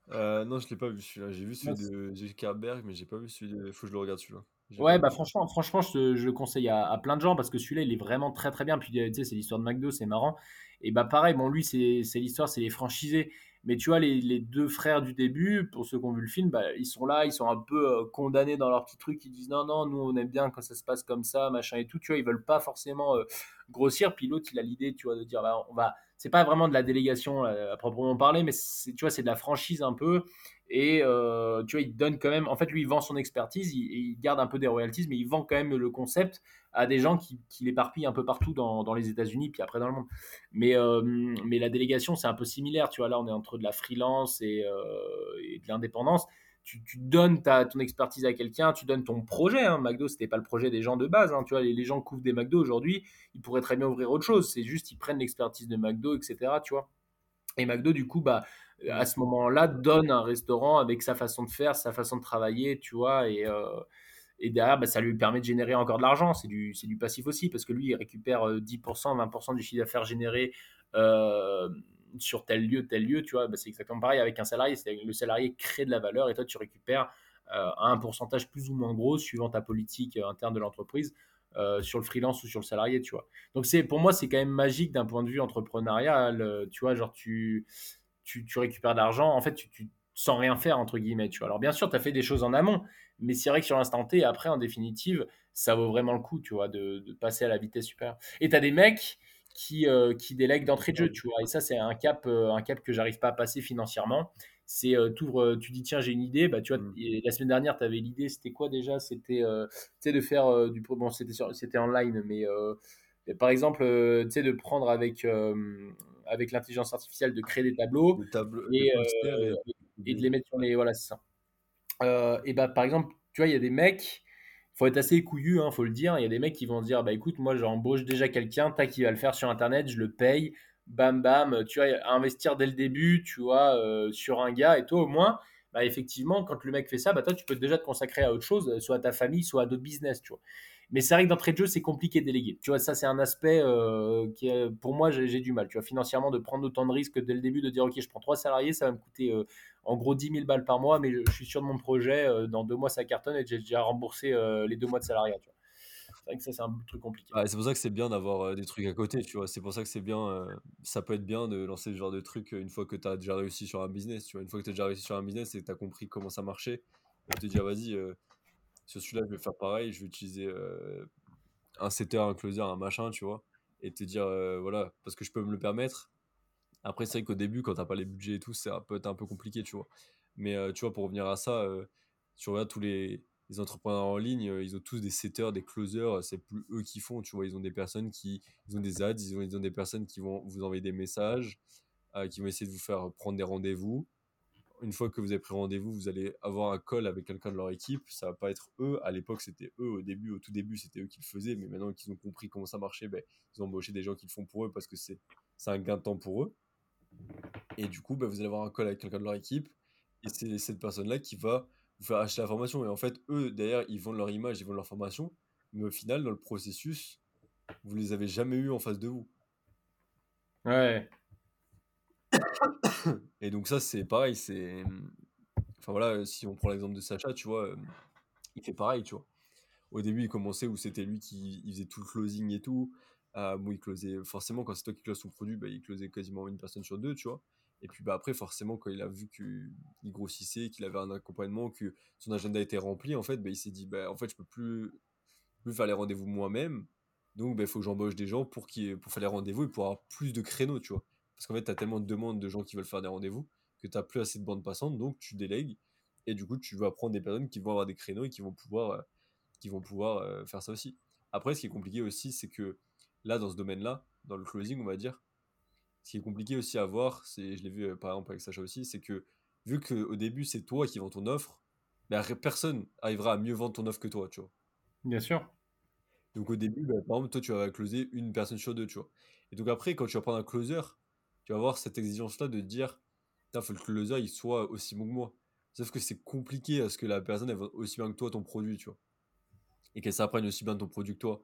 Non, je l'ai pas vu celui-là. J'ai vu celui de Zuckerberg, mais j'ai pas vu celui de. Faut que je le regarde celui-là. Ouais, bah franchement, franchement, je, je le conseille à, plein de gens parce que celui-là, il est vraiment très très bien. Puis tu sais, c'est l'histoire de McDo, c'est marrant. Et bah pareil, bon, lui, c'est l'histoire, c'est les franchisés. Mais tu vois, les, les, deux frères du début, pour ceux qui ont vu le film, bah, ils sont là, ils sont un peu euh, condamnés dans leur petit truc. Ils disent non, non, nous on aime bien quand ça se passe comme ça, machin et tout. Tu vois, ils veulent pas forcément euh, grossir. Puis l'autre, il a l'idée, tu vois, de dire bah, on va. C'est pas vraiment de la délégation euh, à proprement parler, mais tu vois, c'est de la franchise un peu. Et euh, tu vois, il donne quand même. En fait, lui, il vend son expertise, il, garde un peu des royalties, mais il vend quand même le concept à des gens qui, qui l'éparpillent un peu partout dans, dans les États-Unis, puis après dans le monde. Mais, euh, mais la délégation, c'est un peu similaire. Tu vois, là, on est entre de la freelance et, et de l'indépendance. Tu, donnes ta, ton expertise à quelqu'un, tu donnes ton projet. Hein. McDo, c'était pas le projet des gens de base. Hein. Tu vois, les, les gens qui ouvrent des McDo aujourd'hui, ils pourraient très bien ouvrir autre chose. C'est juste, ils prennent l'expertise de McDo, etc. Tu vois. Et McDo, du coup, bah, à ce moment-là, donne un restaurant avec sa façon de faire, sa façon de travailler, tu vois, et, euh, derrière, bah, ça lui permet de générer encore de l'argent. C'est du, du passif aussi, parce que lui, il récupère 10%, euh, 20% du chiffre d'affaires généré euh, sur tel lieu, tel lieu, tu vois. Bah, c'est exactement pareil avec un salarié. C'est le salarié crée de la valeur et toi, tu récupères un pourcentage plus ou moins gros suivant ta politique interne de l'entreprise. sur le freelance ou sur le salarié, tu vois. Donc c'est pour moi c'est quand même magique d'un point de vue entrepreneurial, tu vois, genre tu tu, récupères de l'argent, en fait, tu, sans rien faire, entre guillemets. Tu vois. Alors, bien sûr, tu as fait des choses en amont, mais c'est vrai que sur l'instant T, après, en définitive, ça vaut vraiment le coup, tu vois, de, passer à la vitesse supérieure. Et tu as des mecs qui, euh, qui délèguent d'entrée de jeu, tu vois. Et ça, c'est un cap, euh, un cap que j'arrive pas à passer financièrement. C'est, euh, tu dis, tiens, j'ai une idée. Bah, tu vois, mm. la semaine dernière, tu avais l'idée, c'était quoi déjà? C'était de faire du. Bon, c'était online, mais par exemple, tu sais, de prendre avec avec l'intelligence artificielle de créer des tableaux, et, euh, et, de les mettre sur les. Voilà, c'est ça. Euh, et bah, par exemple, tu vois, il y a des mecs, faut être assez couillu, il hein, faut le dire. Il y a des mecs qui vont dire bah écoute, moi j'embauche déjà quelqu'un, tac, qui va le faire sur internet, je le paye, bam bam, tu vois, investir dès le début, tu vois, euh, sur un gars, et toi au moins, bah effectivement, quand le mec fait ça, bah toi tu peux déjà te consacrer à autre chose, soit à ta famille, soit à d'autres business, tu vois. Mais c'est vrai que d'entrée de jeu, c'est compliqué de déléguer. Tu vois, ça, c'est un aspect euh, qui, pour moi, j'ai du mal. Tu vois, financièrement, de prendre autant de risques dès le début, de dire, OK, je prends trois salariés, ça va me coûter euh, en gros 10 000 balles par mois, mais je, suis sûr de mon projet. Euh, dans deux mois, ça cartonne et j'ai déjà remboursé les deux mois de salariat. C'est vrai que ça, c'est un truc compliqué. c'est pour ça que c'est bien d'avoir des trucs à côté, tu vois. C'est pour ça que c'est bien, ça peut être bien de lancer ce genre de truc une fois que tu as déjà réussi sur un business, tu vois. Une fois que tu as déjà réussi sur un business et que tu as compris comment ça marchait, et te dire, vas-y, sur celui-là, je vais faire pareil, je vais utiliser un setter, un closer, un machin, tu vois, et te dire, voilà, parce que je peux me le permettre. Après, c'est vrai qu'au début, quand t'as pas les budgets et tout, ça peut être un peu compliqué, tu vois. Mais tu vois, pour revenir à ça, tu regardes tous les, entrepreneurs en ligne, euh, ils ont tous des setters, des closers, c'est plus eux qui font, tu vois, ils ont des personnes qui, ils ont des ads, ils ont, ils ont des personnes qui vont vous envoyer des messages, euh, qui vont essayer de vous faire prendre des rendez-vous. Une fois que vous avez pris rendez-vous, vous allez avoir un call avec quelqu'un de leur équipe. Ça va pas être eux. À l'époque, c'était eux. Au début, au tout début, c'était eux qui le faisaient. Mais maintenant qu'ils ont compris comment ça marchait, ben, ils ont embauché des gens qui le font pour eux parce que c'est un gain de temps pour eux. Et du coup, ben, vous allez avoir un call avec quelqu'un de leur équipe. Et c'est cette personne-là qui va vous faire acheter la formation. Et en fait, eux, derrière, ils vendent leur image, ils vendent leur formation. Mais au final, dans le processus, vous les avez jamais eu en face de vous. Ouais. Et donc ça, c'est pareil, c'est... Enfin voilà, si on prend l'exemple de Sacha, tu vois, il fait pareil, tu vois. Au début, il commençait où c'était lui qui faisait tout le closing et tout. Euh, il closait, forcément, quand c'est toi qui closes ton produit, bah, il closait quasiment une personne sur deux, tu vois. Et puis bah, après, forcément, quand il a vu qu'il grossissait, qu'il avait un accompagnement, que son agenda était rempli, en fait, bah, il s'est dit, bah, en fait, je peux plus, plus faire les rendez-vous moi-même. Donc, bah, il faut que j'embauche des gens pour, qui, pour faire les rendez-vous et pour avoir plus de créneaux, tu vois. Parce qu'en fait, tu as tellement de demandes de gens qui veulent faire des rendez-vous que tu n'as plus assez de bandes passantes, donc tu délègues. Et du coup, tu vas prendre des personnes qui vont avoir des créneaux et qui vont pouvoir, euh, qui vont pouvoir euh, faire ça aussi. Après, ce qui est compliqué aussi, c'est que là, dans ce domaine-là, dans le closing, on va dire, ce qui est compliqué aussi à voir, c'est, je l'ai vu euh, par exemple avec Sacha aussi, c'est que vu qu'au début c'est toi qui vends ton offre, ben, personne arrivera à mieux vendre ton offre que toi, tu vois. Bien sûr. Donc au début, ben, par exemple, toi tu vas closer une personne sur deux, tu vois. Et donc après, quand tu vas prendre un closer, tu vas avoir cette exigence-là de dire, il faut que le closer il soit aussi bon que moi. Sauf que c'est compliqué à ce que la personne elle aussi bien que toi ton produit, tu vois. Et qu'elle s'apprenne aussi bien ton produit que toi.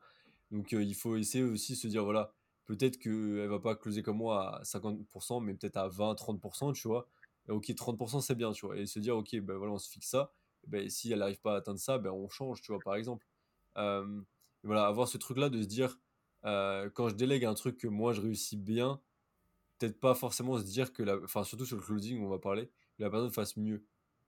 Donc euh, il faut essayer aussi de se dire, voilà, peut-être qu'elle va pas closer comme moi à 50%, mais peut-être à 20-30%, tu vois. Et ok, 30% c'est bien, tu vois. Et se dire, ok, ben voilà, on se fixe ça. ben, si elle n'arrive pas à atteindre ça, ben on change, tu vois, par exemple. Euh, voilà, avoir ce truc-là de se dire, euh, quand je délègue un truc que moi je réussis bien, peut-être pas forcément se dire que la. Enfin, surtout sur le closing, on va parler, la personne fasse mieux.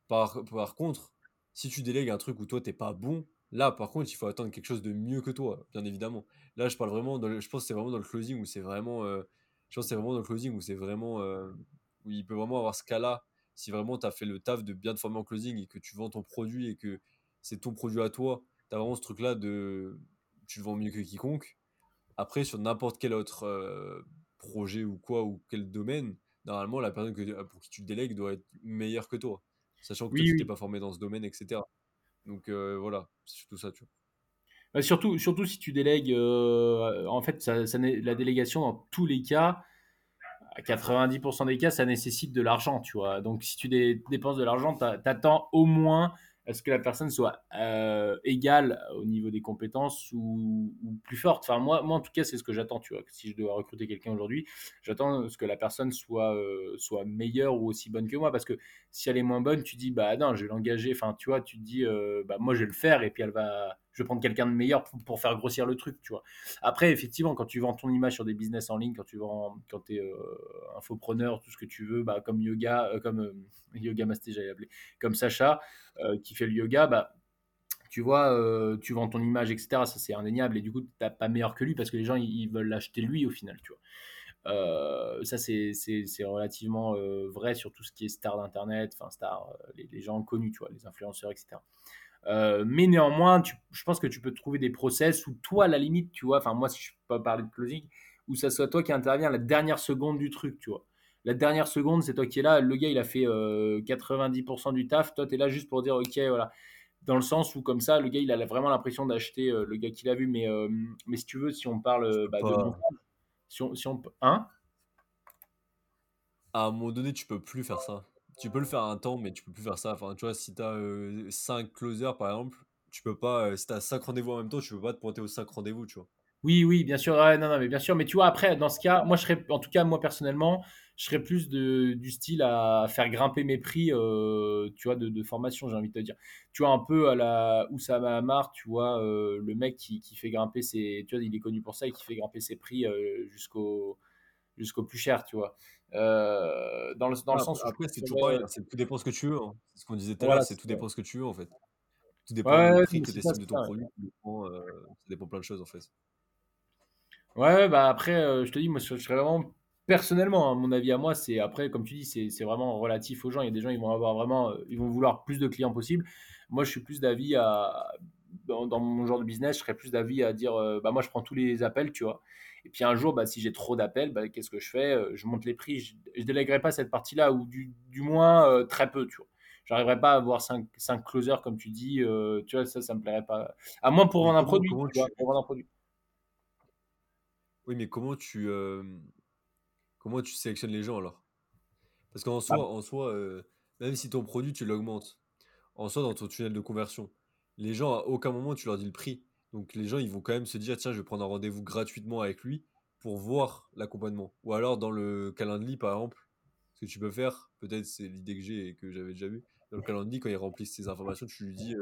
Par, contre, si tu délègues un truc où toi t'es pas bon, Là, par contre, il faut attendre quelque chose de mieux que toi, bien évidemment. Là, je parle vraiment, je pense c'est vraiment dans le closing où c'est vraiment, euh, je pense c'est vraiment dans le closing où c'est vraiment, euh, où il peut vraiment avoir ce cas-là. Si vraiment tu as fait le taf de bien te former en closing et que tu vends ton produit et que c'est ton produit à toi, tu as vraiment ce truc-là de, tu le vends mieux que quiconque. Après, sur n'importe quel autre euh, projet ou quoi, ou quel domaine, normalement, la personne que, pour qui tu le délègues doit être meilleure que toi. Sachant que tu t'es pas formé dans ce domaine, etc. Donc euh, voilà, c'est surtout ça, tu vois. Bah, surtout, surtout si tu délègues, euh, en fait, ça, la délégation, dans tous les cas, à 90% des cas, ça nécessite de l'argent, tu vois. Donc, si tu dépenses de l'argent, tu attends au moins est-ce que la personne soit euh, égale au niveau des compétences ou, plus forte? Enfin, moi, en tout cas, c'est ce que j'attends, tu vois. Si je dois recruter quelqu'un aujourd'hui, j'attends que la personne soit, euh, soit meilleure ou aussi bonne que moi. Parce que si elle est moins bonne, tu dis, bah non, je vais l'engager. Enfin, tu vois, tu dis, euh, bah moi, je vais le faire et puis elle va, je vais prendre quelqu'un de meilleur pour, faire grossir le truc, tu vois. Après, effectivement, quand tu vends ton image sur des business en ligne, quand tu vends, quand tu es euh, infopreneur, tout ce que tu veux, bah, comme yoga, euh, comme euh, yoga masté, j'allais l'appeler, comme Sacha, qui fait le yoga, bah, tu vois, tu vends ton image, etc. Ça, c'est indéniable. Et du coup, tu n'as pas meilleur que lui parce que les gens, ils, veulent l'acheter lui au final, tu vois. ça, c'est relativement vrai sur tout ce qui est star d'Internet, enfin, les, les, gens connus, tu vois, les influenceurs, etc. Euh, mais néanmoins, je pense que tu peux trouver des process où toi, à la limite, tu vois, enfin moi, si je peux pas parler de closing, où ça soit toi qui intervient à la dernière seconde du truc, tu vois. La dernière seconde, c'est toi qui es là. Le gars, il a fait 90% euh, du taf. Toi, tu es là juste pour dire, OK, voilà. Dans le sens où, comme ça, le gars, il a vraiment l'impression d'acheter euh, le gars qu'il a vu. Mais, mais si tu veux, si on parle bah, de si on, si on, hein? À un moment donné, tu peux plus faire ça. Tu peux le faire un temps, mais tu peux plus faire ça. Enfin, tu vois, si tu as 5 closers, par exemple, tu peux pas, si tu as 5 rendez-vous en même temps, tu peux pas te pointer aux 5 rendez-vous, tu vois. Oui, oui, bien sûr. non, non, mais bien sûr. Mais tu vois, après, dans ce cas, moi, je serais, en tout cas, moi, personnellement, je serais plus de, du style à faire grimper mes prix, tu vois, de, formation, j'ai envie de te dire. Tu vois, un peu à la Oussama Hamar, tu vois, le mec qui, qui, fait grimper ses, tu vois, il est connu pour ça et qui fait grimper ses prix jusqu'au jusqu'au plus cher, tu vois. Euh, dans le, dans le sens après, c'est toujours pareil, c'est tout dépend ce que tu veux. Hein. C'est ce qu'on disait tout à l'heure, c'est tout dépend ce que tu veux en fait. Tout dépend du prix que tu estimes de ton produit, euh, ça dépend plein de choses en fait. Ouais, bah après, euh, je te dis, moi je serais vraiment personnellement, hein, mon avis à moi, c'est après, comme tu dis, c'est vraiment relatif aux gens. Il y a des gens, ils vont avoir vraiment, ils vont vouloir plus de clients possible. Moi, je suis plus d'avis à, dans, mon genre de business, je serais plus d'avis à dire, euh, bah moi, je prends tous les appels, tu vois. Et puis un jour, bah, si j'ai trop d'appels, bah, qu'est-ce que je fais euh, Je monte les prix. Je, ne délèguerai pas cette partie-là, ou du, du moins très peu, tu vois. J'arriverai pas à avoir 5, closers, comme tu dis. tu vois, ça, ça me plairait pas. À moins pour vendre un produit. pour vendre un produit. Oui, mais comment tu, comment tu sélectionnes les gens alors? Parce qu'en soi, en soi même si ton produit, tu l'augmentes, en soi, dans ton tunnel de conversion, les gens, à aucun moment, tu leur dis le prix. Donc les gens, ils vont quand même se dire, tiens, je vais prendre un rendez-vous gratuitement avec lui pour voir l'accompagnement. Ou alors dans le calendrier, par exemple, ce que tu peux faire, peut-être c'est l'idée que j'ai et que j'avais déjà vu, dans le calendrier, quand il remplit ses informations, tu lui dis,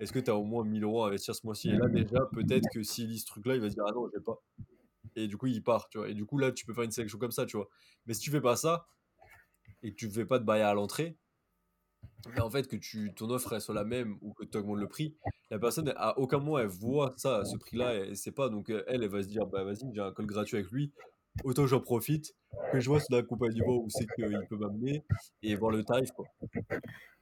est-ce que tu as au moins 1000 euros à investir ce mois-ci? Et là, déjà, peut-être que s'il lit ce truc-là, il va se dire, ah non, je pas et du coup il part, tu vois. Et du coup là tu peux faire une sélection comme ça, tu vois. Mais si tu fais pas ça et tu fais pas de bail à l'entrée, en fait que tu ton offre soit la même ou que tu augmentes le prix, la personne à aucun moment elle voit ça à ce prix-là et c'est pas donc elle elle va se dire bah vas-y j'ai un call gratuit avec lui, autant j'en profite que je vois son accompagnement où c'est qu'il peut m'amener et voir le tarif quoi.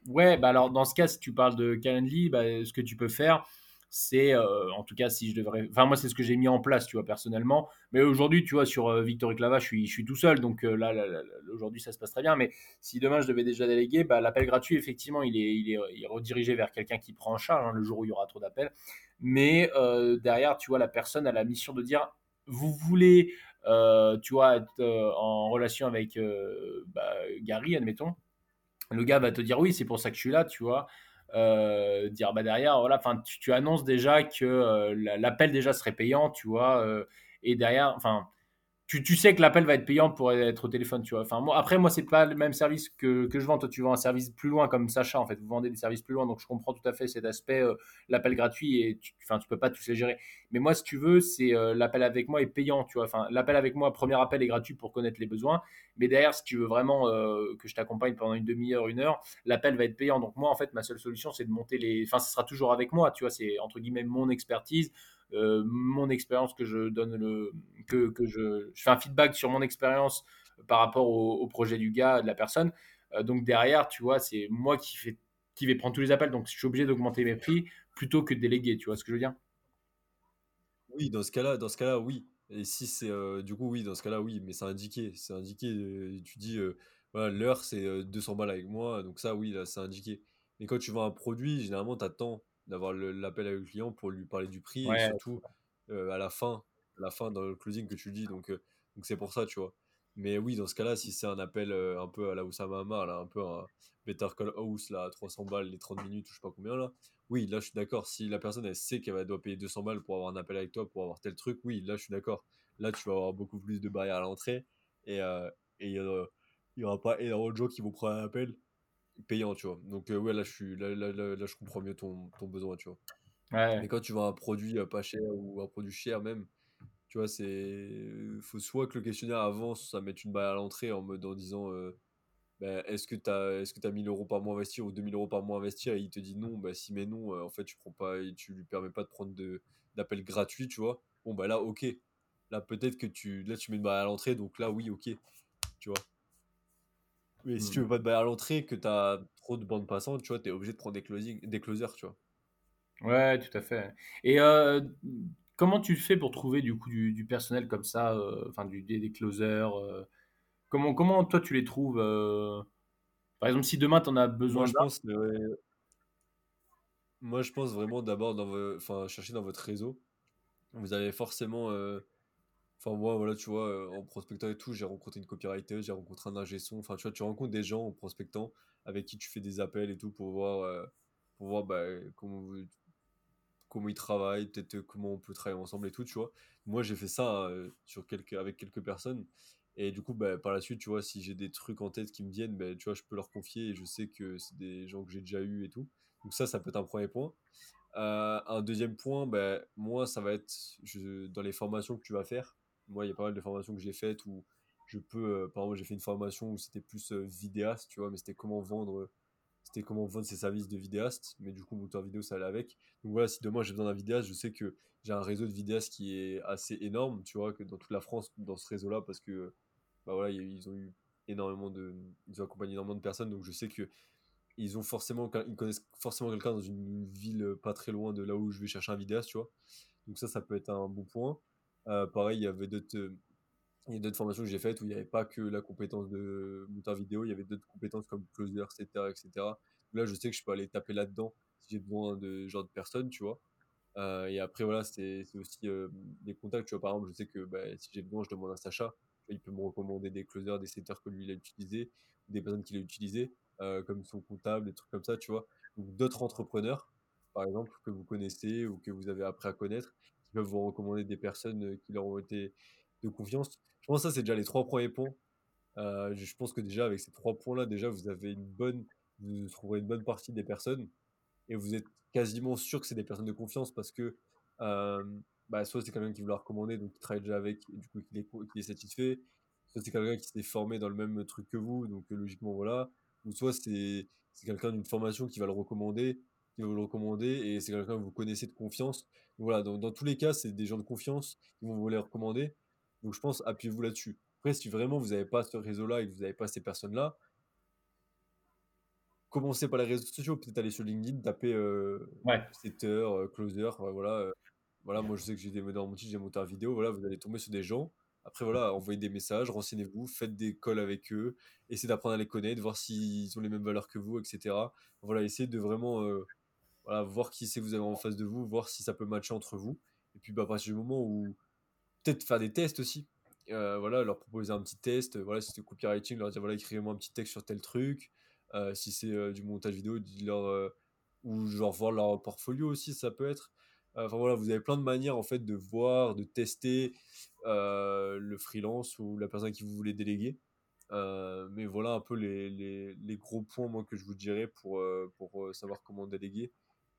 Ouais, bah alors dans ce cas, si tu parles de Calendly, bah, ce que tu peux faire, c'est euh, en tout cas si je devrais enfin moi c'est ce que j'ai mis en place tu vois personnellement. Mais aujourd'hui tu vois sur euh, Victory Clava je suis je suis tout seul. Donc euh, là, aujourd'hui ça se passe très bien. Mais si demain je devais déjà déléguer bah, l'appel gratuit effectivement il est, il est, redirigé vers quelqu'un qui prend en charge hein, le jour où il y aura trop d'appels. Mais derrière tu vois la personne a la mission de dire vous voulez tu vois être en relation avec bah, Gary admettons. Le gars va te dire oui c'est pour ça que je suis là tu vois euh, dire bah derrière voilà enfin tu, annonces déjà que euh, l'appel déjà serait payant tu vois euh, et derrière enfin tu, sais que l'appel va être payant pour être au téléphone, tu vois. Enfin, moi, après, moi, c'est pas le même service que, je vends. Toi, tu vends un service plus loin, comme Sacha, en fait. Vous vendez des services plus loin, donc je comprends tout à fait cet aspect, euh, l'appel gratuit, et tu, enfin, tu peux pas tous les gérer. Mais moi, si tu veux, c'est euh, l'appel avec moi est payant, tu vois. Enfin, l'appel avec moi, premier appel est gratuit pour connaître les besoins. Mais derrière, si tu veux vraiment euh, que je t'accompagne pendant une demi-heure, une heure, l'appel va être payant. Donc moi, en fait, ma seule solution, c'est de monter les. Enfin, ce sera toujours avec moi, tu vois. C'est entre guillemets mon expertise euh, mon expérience que je donne le que, que je, je, fais un feedback sur mon expérience par rapport au, projet du gars de la personne. Euh, donc derrière tu vois c'est moi qui fais qui vais prendre tous les appels. Donc je suis obligé d'augmenter mes prix plutôt que de déléguer tu vois ce que je veux dire? Oui dans ce cas là dans ce cas là oui. Et si c'est euh, du coup oui dans ce cas là oui mais c'est indiqué. C'est indiqué tu dis voilà l'heure c'est 200 balles avec moi. Donc ça oui là c'est indiqué. Mais quand tu vends un produit généralement tu attends d'avoir l'appel avec le client pour lui parler du prix et surtout à la fin, la fin dans le closing que tu dis. Donc, donc c'est pour ça, tu vois. Mais oui, dans ce cas-là, si c'est un appel un peu à la Oussama Hamar, là, un peu un Better Call House, là, 300 balles, les 30 minutes, ou je sais pas combien, là, oui, là, je suis d'accord. Si la personne, elle sait qu'elle doit payer 200 balles pour avoir un appel avec toi, pour avoir tel truc, oui, là, je suis d'accord. Là, tu vas avoir beaucoup plus de barrières à l'entrée et il n'y aura, pas énormément de gens qui vont prendre un appel payant, tu vois. Donc, euh, ouais, là, je suis, là, là, là, je comprends mieux ton, ton besoin, tu vois. Mais quand tu vois un produit euh, pas cher ou un produit cher même, tu vois, c'est. faut soit que le questionnaire avance, ça mette une balle à l'entrée en mode en disant euh, bah, est-ce que tu as, est-ce que as 1000 euros par mois à investir ou 2000 euros par mois à investir et il te dit non, bah si, mais non, en fait, tu prends pas, tu lui permets pas de prendre de, d'appel gratuit, tu vois. Bon, bah là, ok. Là, peut-être que tu, là, tu mets une balle à l'entrée, donc là, oui, ok. Tu vois? Mais si tu mmh. veux pas te bailler à l'entrée, que tu as trop de bandes passantes, tu vois, tu es obligé de prendre des, closing, des closers, tu vois. Ouais, tout à fait. Et comment tu fais pour trouver du coup du, personnel comme ça, enfin du, des, closers comment, comment toi tu les trouves Par exemple, si demain tu en as besoin Moi, je pense, Moi, je pense vraiment d'abord enfin, chercher dans votre réseau. Vous avez forcément Enfin, moi, voilà, tu vois, euh, en prospectant et tout, j'ai rencontré une copywriter, j'ai rencontré un ingé son. Enfin, tu vois, tu rencontres des gens en prospectant avec qui tu fais des appels et tout pour voir, euh, pour voir bah, comment, comment ils travaillent, peut-être euh, comment on peut travailler ensemble et tout, tu vois. Moi, j'ai fait ça sur quelques, avec quelques personnes. Et du coup, bah, par la suite, tu vois, si j'ai des trucs en tête qui me viennent, bah, tu vois, je peux leur confier et je sais que c'est des gens que j'ai déjà eu et tout. Donc ça, ça peut être un premier point. un deuxième point, bah, moi, ça va être dans les formations que tu vas faire moi, il y a pas mal de formations que j'ai faites où je peux, euh, par exemple, j'ai fait une formation où c'était plus euh, vidéaste, tu vois, mais c'était comment vendre, c'était comment vendre ses services de vidéaste, mais du coup, moteur vidéo, ça allait avec. Donc voilà, si demain j'ai besoin d'un vidéaste, je sais que j'ai un réseau de vidéastes qui est assez énorme, tu vois, que dans toute la France, dans ce réseau-là, parce que bah voilà, ils ont eu énormément de, ils ont accompagné énormément de personnes, donc je sais que ils ont forcément, ils connaissent forcément quelqu'un dans une ville pas très loin de là où je vais chercher un vidéaste, tu vois. Donc ça, ça peut être un bon point. Euh, pareil, il y avait d'autres, il y a d'autres formations que j'ai faites où il n'y avait pas que la compétence de monteur vidéo, il y avait d'autres compétences comme closer, etc., etc. Là, je sais que je peux aller taper là-dedans si j'ai besoin de genre de personnes, tu vois. Euh, et après, voilà, c'est aussi euh, des contacts. Tu vois, par exemple, je sais que bah, si j'ai besoin, je demande à Sacha. Il peut me recommander des closers, des setters que lui il a utilisés, des personnes qu'il a utilisées, euh, comme son comptable, des trucs comme ça, tu vois. Donc d'autres entrepreneurs, par exemple, que vous connaissez ou que vous avez appris à connaître, peuvent vous recommander des personnes qui leur ont été de confiance. Je pense que ça, c'est déjà les trois premiers points. je pense que déjà, avec ces trois points-là, déjà, vous avez une bonne, vous trouverez une bonne partie des personnes et vous êtes quasiment sûr que c'est des personnes de confiance parce que euh, bah, soit c'est quelqu'un qui vous l'a recommandé, donc qui travaille déjà avec, et du coup qui est, qui est satisfait, soit c'est quelqu'un qui s'est formé dans le même truc que vous, donc euh, logiquement voilà, ou soit c'est quelqu'un d'une formation qui va le recommander, qui va vous le recommander, et c'est quelqu'un que vous connaissez de confiance. Donc, voilà, dans, dans, tous les cas, c'est des gens de confiance qui vont vous les recommander. Donc je pense, appuyez-vous là-dessus. Après, si vraiment vous n'avez pas ce réseau-là et que vous n'avez pas ces personnes-là, commencez par les réseaux sociaux, peut-être aller sur LinkedIn, taper euh, setter, euh, closer, voilà. Euh, voilà, moi je sais que j'ai des titre, j'ai monté un vidéo, voilà, vous allez tomber sur des gens. Après voilà, envoyez des messages, renseignez-vous, faites des calls avec eux, essayez d'apprendre à les connaître, voir s'ils ont les mêmes valeurs que vous, etc. Voilà, essayez de vraiment voilà, voir qui c'est que vous avez en face de vous, voir si ça peut matcher entre vous. Et puis bah, à partir du moment où peut-être faire des tests aussi. voilà, leur proposer un petit test, voilà, si c'est copywriting, leur dire voilà, écrivez-moi un petit texte sur tel truc. Euh, si c'est euh, du montage vidéo, leur, euh, ou genre voir leur portfolio aussi, ça peut être. Enfin voilà, vous avez plein de manières en fait de voir, de tester le freelance ou la personne qui vous voulez déléguer. mais voilà un peu les, les, les, gros points moi que je vous dirais pour, pour savoir comment déléguer.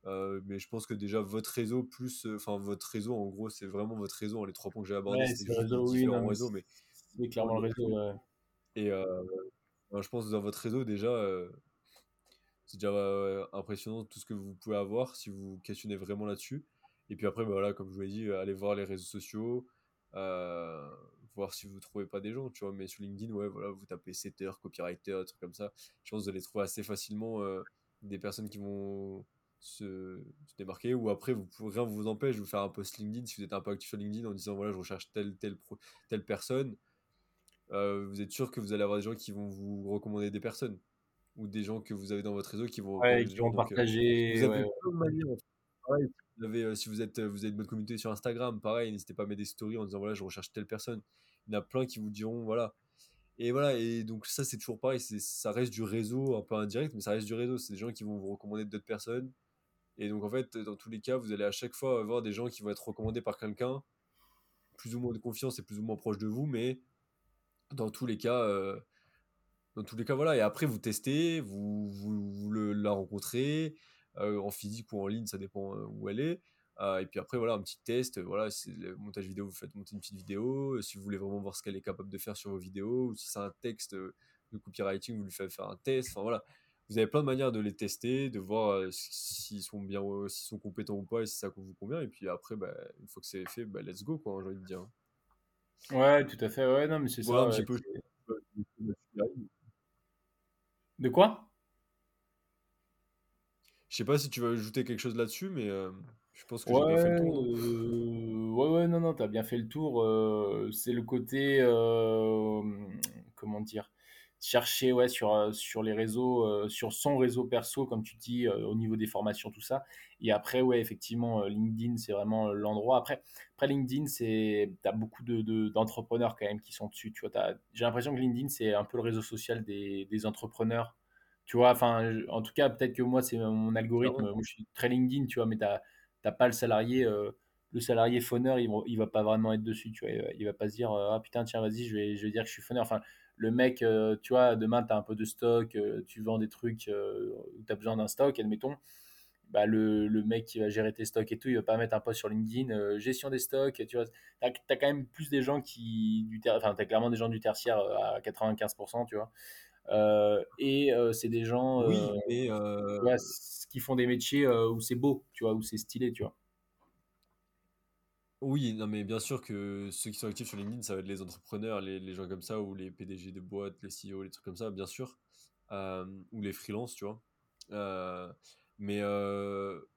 Mais je pense que déjà votre réseau plus, enfin votre réseau en gros c'est vraiment votre réseau. Hein, les trois points que j'ai abordés, c'est réseau, oui, réseaux, mais c'est clairement le réseau. Ouais. Et je pense que dans votre réseau, déjà, euh, c'est déjà euh, impressionnant tout ce que vous pouvez avoir si vous questionnez vraiment là-dessus. Et puis après, bah, voilà, comme je vous l'ai dit, allez voir les réseaux sociaux, euh, voir si vous ne trouvez pas des gens, tu vois. Mais sur LinkedIn, ouais, voilà, vous tapez setter, copywriter, trucs comme ça. Je pense que vous allez trouver assez facilement des personnes qui vont se, démarquer. Ou après, vous rien vous empêche de vous faire un post LinkedIn si vous êtes un peu actif sur LinkedIn en disant voilà, je recherche telle, telle, telle personne. Euh, vous êtes sûr que vous allez avoir des gens qui vont vous recommander des personnes ou des gens que vous avez dans votre réseau qui vont, qui vont euh, partager. vous avez vous avez, euh, si vous êtes vous avez une bonne communauté sur Instagram, pareil, n'hésitez pas à mettre des stories en disant voilà, je recherche telle personne. Il y en a plein qui vous diront voilà. Et voilà, et donc ça c'est toujours pareil, ça reste du réseau un peu indirect, mais ça reste du réseau. C'est des gens qui vont vous recommander d'autres personnes. Et donc en fait, dans tous les cas, vous allez à chaque fois avoir des gens qui vont être recommandés par quelqu'un, plus ou moins de confiance et plus ou moins proche de vous, mais dans tous les cas, euh, dans tous les cas, voilà. Et après, vous testez, vous, vous, la rencontrez euh, en physique ou en ligne, ça dépend euh, où elle est. et puis après, voilà, un petit test. Voilà, c'est le montage vidéo, vous faites monter une petite vidéo. Si vous voulez vraiment voir ce qu'elle est capable de faire sur vos vidéos, ou si c'est un texte de copywriting, vous lui faites faire un test. Enfin voilà, vous avez plein de manières de les tester, de voir s'ils sont bien, s'ils sont compétents ou pas, et si ça vous convient. Et puis après, bah, une fois que c'est fait, bah, let's go, quoi, j'ai envie de dire. Ouais, tout à fait. Ouais, non, mais c'est ça. De quoi? Je sais pas si tu veux ajouter quelque chose là-dessus, mais euh, je pense que j'ai bien fait le tour. Euh, ouais, ouais, non, non, t'as bien fait le tour. Euh, c'est le côté, comment dire, chercher ouais, sur, euh, sur les réseaux, euh, sur son réseau perso, comme tu dis, euh, au niveau des formations, tout ça. Et après, ouais, effectivement, LinkedIn, c'est vraiment l'endroit. Après, après LinkedIn, tu as beaucoup d'entrepreneurs de, quand même qui sont dessus. Tu vois, j'ai l'impression que LinkedIn, c'est un peu le réseau social des, des entrepreneurs. Tu vois, enfin, en tout cas, peut-être que moi, c'est mon algorithme. Moi, je suis très LinkedIn, tu vois, mais tu n'as pas le salarié le salarié phoneur, il, il va pas vraiment être dessus, tu vois. Il va pas se dire, ah putain, tiens, vas-y, je vais, je vais dire que je suis phoneur. Enfin, le mec, euh, tu vois, demain, tu as un peu de stock, euh, tu vends des trucs euh, où tu as besoin d'un stock, admettons. Bah, le, le, mec qui va gérer tes stocks et tout, il va pas mettre un post sur LinkedIn, gestion des stocks, tu vois. Tu as, quand même plus des gens qui, du enfin, tu as clairement des gens du tertiaire à 95%, tu vois. et c'est des gens oui, mais qui font des métiers où c'est beau, tu vois, où c'est stylé, tu vois. Oui, non, mais bien sûr que ceux qui sont actifs sur LinkedIn, ça va être les entrepreneurs, les les gens comme ça ou les PDG de boîtes, les CEO, les trucs comme ça, bien sûr, hem, ou les freelances, tu vois? Heu, mais heu,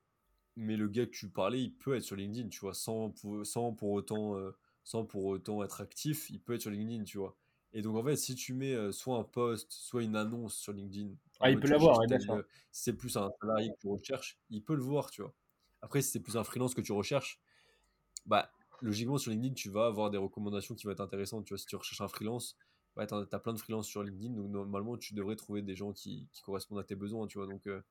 mais le gars que tu parlais, il peut être sur LinkedIn, tu vois? Sans pou sans pour autant, sans pour autant être actif, il peut être sur LinkedIn, tu vois? Et donc en fait, si tu mets, soit un post, soit une annonce sur LinkedIn, Ah, il peut l'avoir, ouais, si c'est plus un salarié que tu recherches, il peut le voir, tu vois? Après, si c'est plus un freelance que tu recherches, bah, logiquement, sur LinkedIn, tu vas avoir des recommandations qui vont être intéressantes. Tu vois, si tu recherches un freelance, bah, tu as, plein de freelances sur LinkedIn, donc normalement, tu devrais trouver des gens qui, correspondent à tes besoins, tu vois. Donc, euh,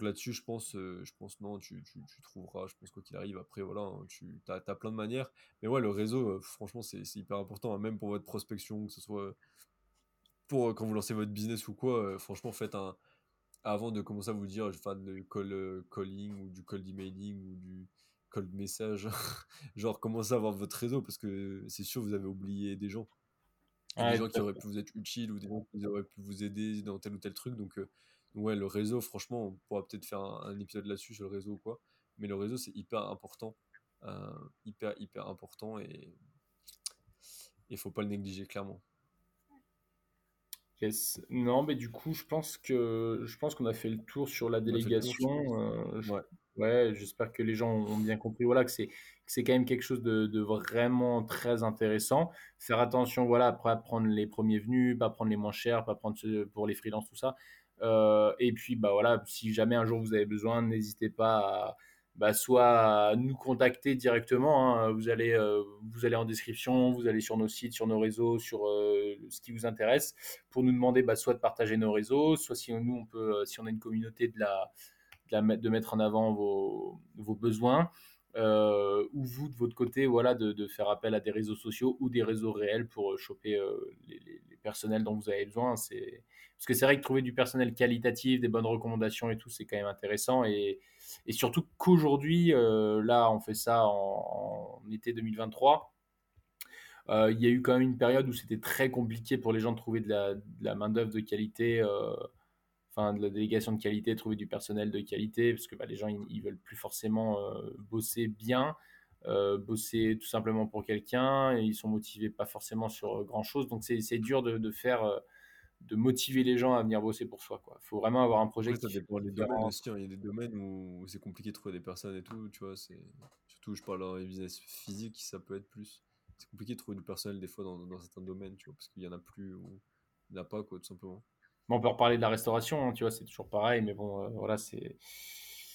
là-dessus, je pense, euh, je pense non, tu, trouveras, je pense quoi qu'il arrive. Après, voilà, hein, tu as, plein de manières. Mais ouais, le réseau, euh, franchement, c'est hyper important, hein, même pour votre prospection, que ce soit pour quand vous lancez votre business ou quoi. Franchement, faites un, avant de commencer à vous dire je faire de call calling ou du cold emailing ou du cold message, genre commencez à avoir votre réseau? Parce que c'est sûr vous avez oublié des gens. Des Ouais, gens qui auraient pu vous être utiles ou des gens qui auraient pu vous aider dans tel ou tel truc. Donc, euh, ouais, le réseau, franchement, on pourra peut-être faire un, un épisode là-dessus sur le réseau ou quoi. Mais le réseau, c'est hyper important. euh, hyper, hyper important et il faut pas le négliger clairement. Yes. Non, mais du coup, je pense que je pense qu'on a fait le tour sur la tour, délégation. euh, je- Ouais. Ouais, j'espère que les gens ont bien compris. Voilà, que c'est quand même quelque chose de, vraiment très intéressant. Faire attention, voilà, après à prendre les premiers venus, pas prendre les moins chers, pas prendre pour les freelances, tout ça. Euh, et puis, bah voilà, si jamais un jour vous avez besoin, n'hésitez pas à bah, soit à nous contacter directement. hein. Vous allez, euh, vous allez en description, vous allez sur nos sites, sur nos réseaux, sur euh, ce qui vous intéresse pour nous demander bah, soit de partager nos réseaux, soit si nous on peut, si on a une communauté de la, de mettre en avant vos, besoins, euh, ou vous de votre côté, voilà, de, faire appel à des réseaux sociaux ou des réseaux réels pour choper euh, les, personnels dont vous avez besoin. C'est parce que c'est vrai que trouver du personnel qualitatif, des bonnes recommandations et tout, c'est quand même intéressant et, surtout qu'aujourd'hui, euh, là, on fait ça en, été 2023 euh, il y a eu quand même une période où c'était très compliqué pour les gens de trouver de la, de la main-d'œuvre de qualité, euh, enfin de la délégation de qualité, trouver du personnel de qualité, parce que bah, les gens ils, ils, veulent plus forcément euh, bosser bien, euh, bosser tout simplement pour quelqu'un, et ils sont motivés pas forcément sur grand chose. Donc c'est dur de, de faire, euh, de motiver les gens à venir bosser pour soi. Il faut vraiment avoir un projet ça qui fait dépend des domaines aussi. hein. Il y a des domaines où c'est compliqué de trouver des personnes et tout, tu vois. C'est surtout, je parle dans les business physiques, ça peut être plus. C'est compliqué de trouver du personnel des fois dans, dans certains domaines, tu vois, parce qu'il y en a plus ou il n'y en a pas, quoi, tout simplement. On peut reparler de la restauration, hein, tu vois, c'est toujours pareil, mais bon, euh, voilà, c'est.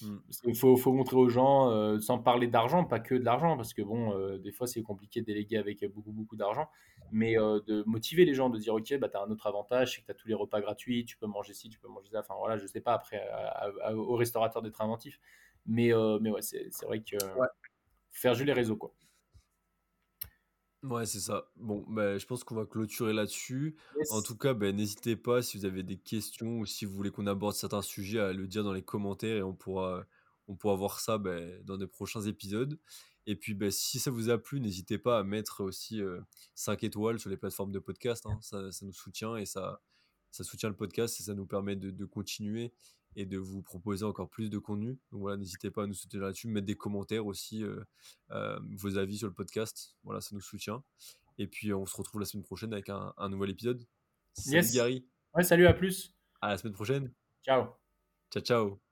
Mm. Il faut, faut, montrer aux gens, euh, sans parler d'argent, pas que de l'argent, parce que bon, euh, des fois c'est compliqué de déléguer avec beaucoup, beaucoup d'argent, mais de motiver les gens, de dire ok, bah, tu as un autre avantage, c'est que tu as tous les repas gratuits, tu peux manger ci, tu peux manger ça, enfin voilà, je sais pas, après, à, à, au restaurateur d'être inventif, mais, mais ouais, c'est vrai que ouais. faire jouer les réseaux, quoi. Ouais, c'est ça. Bon, bah, je pense qu'on va clôturer là-dessus. Yes. En tout cas, bah, n'hésitez pas si vous avez des questions ou si vous voulez qu'on aborde certains sujets à le dire dans les commentaires et on pourra, on pourra voir ça bah, dans des prochains épisodes. Et puis, bah, si ça vous a plu, n'hésitez pas à mettre aussi euh, 5 étoiles sur les plateformes de podcast. Hein. Ça, ça, nous soutient et ça, ça soutient le podcast et ça nous permet de, de continuer et de vous proposer encore plus de contenu. Donc voilà, n'hésitez pas à nous soutenir là-dessus, mettre des commentaires aussi, euh, euh, vos avis sur le podcast. Voilà, ça nous soutient. Et puis on se retrouve la semaine prochaine avec un, un nouvel épisode. Salut yes. Gary. Ouais, salut, à plus. À la semaine prochaine. Ciao. Ciao, ciao.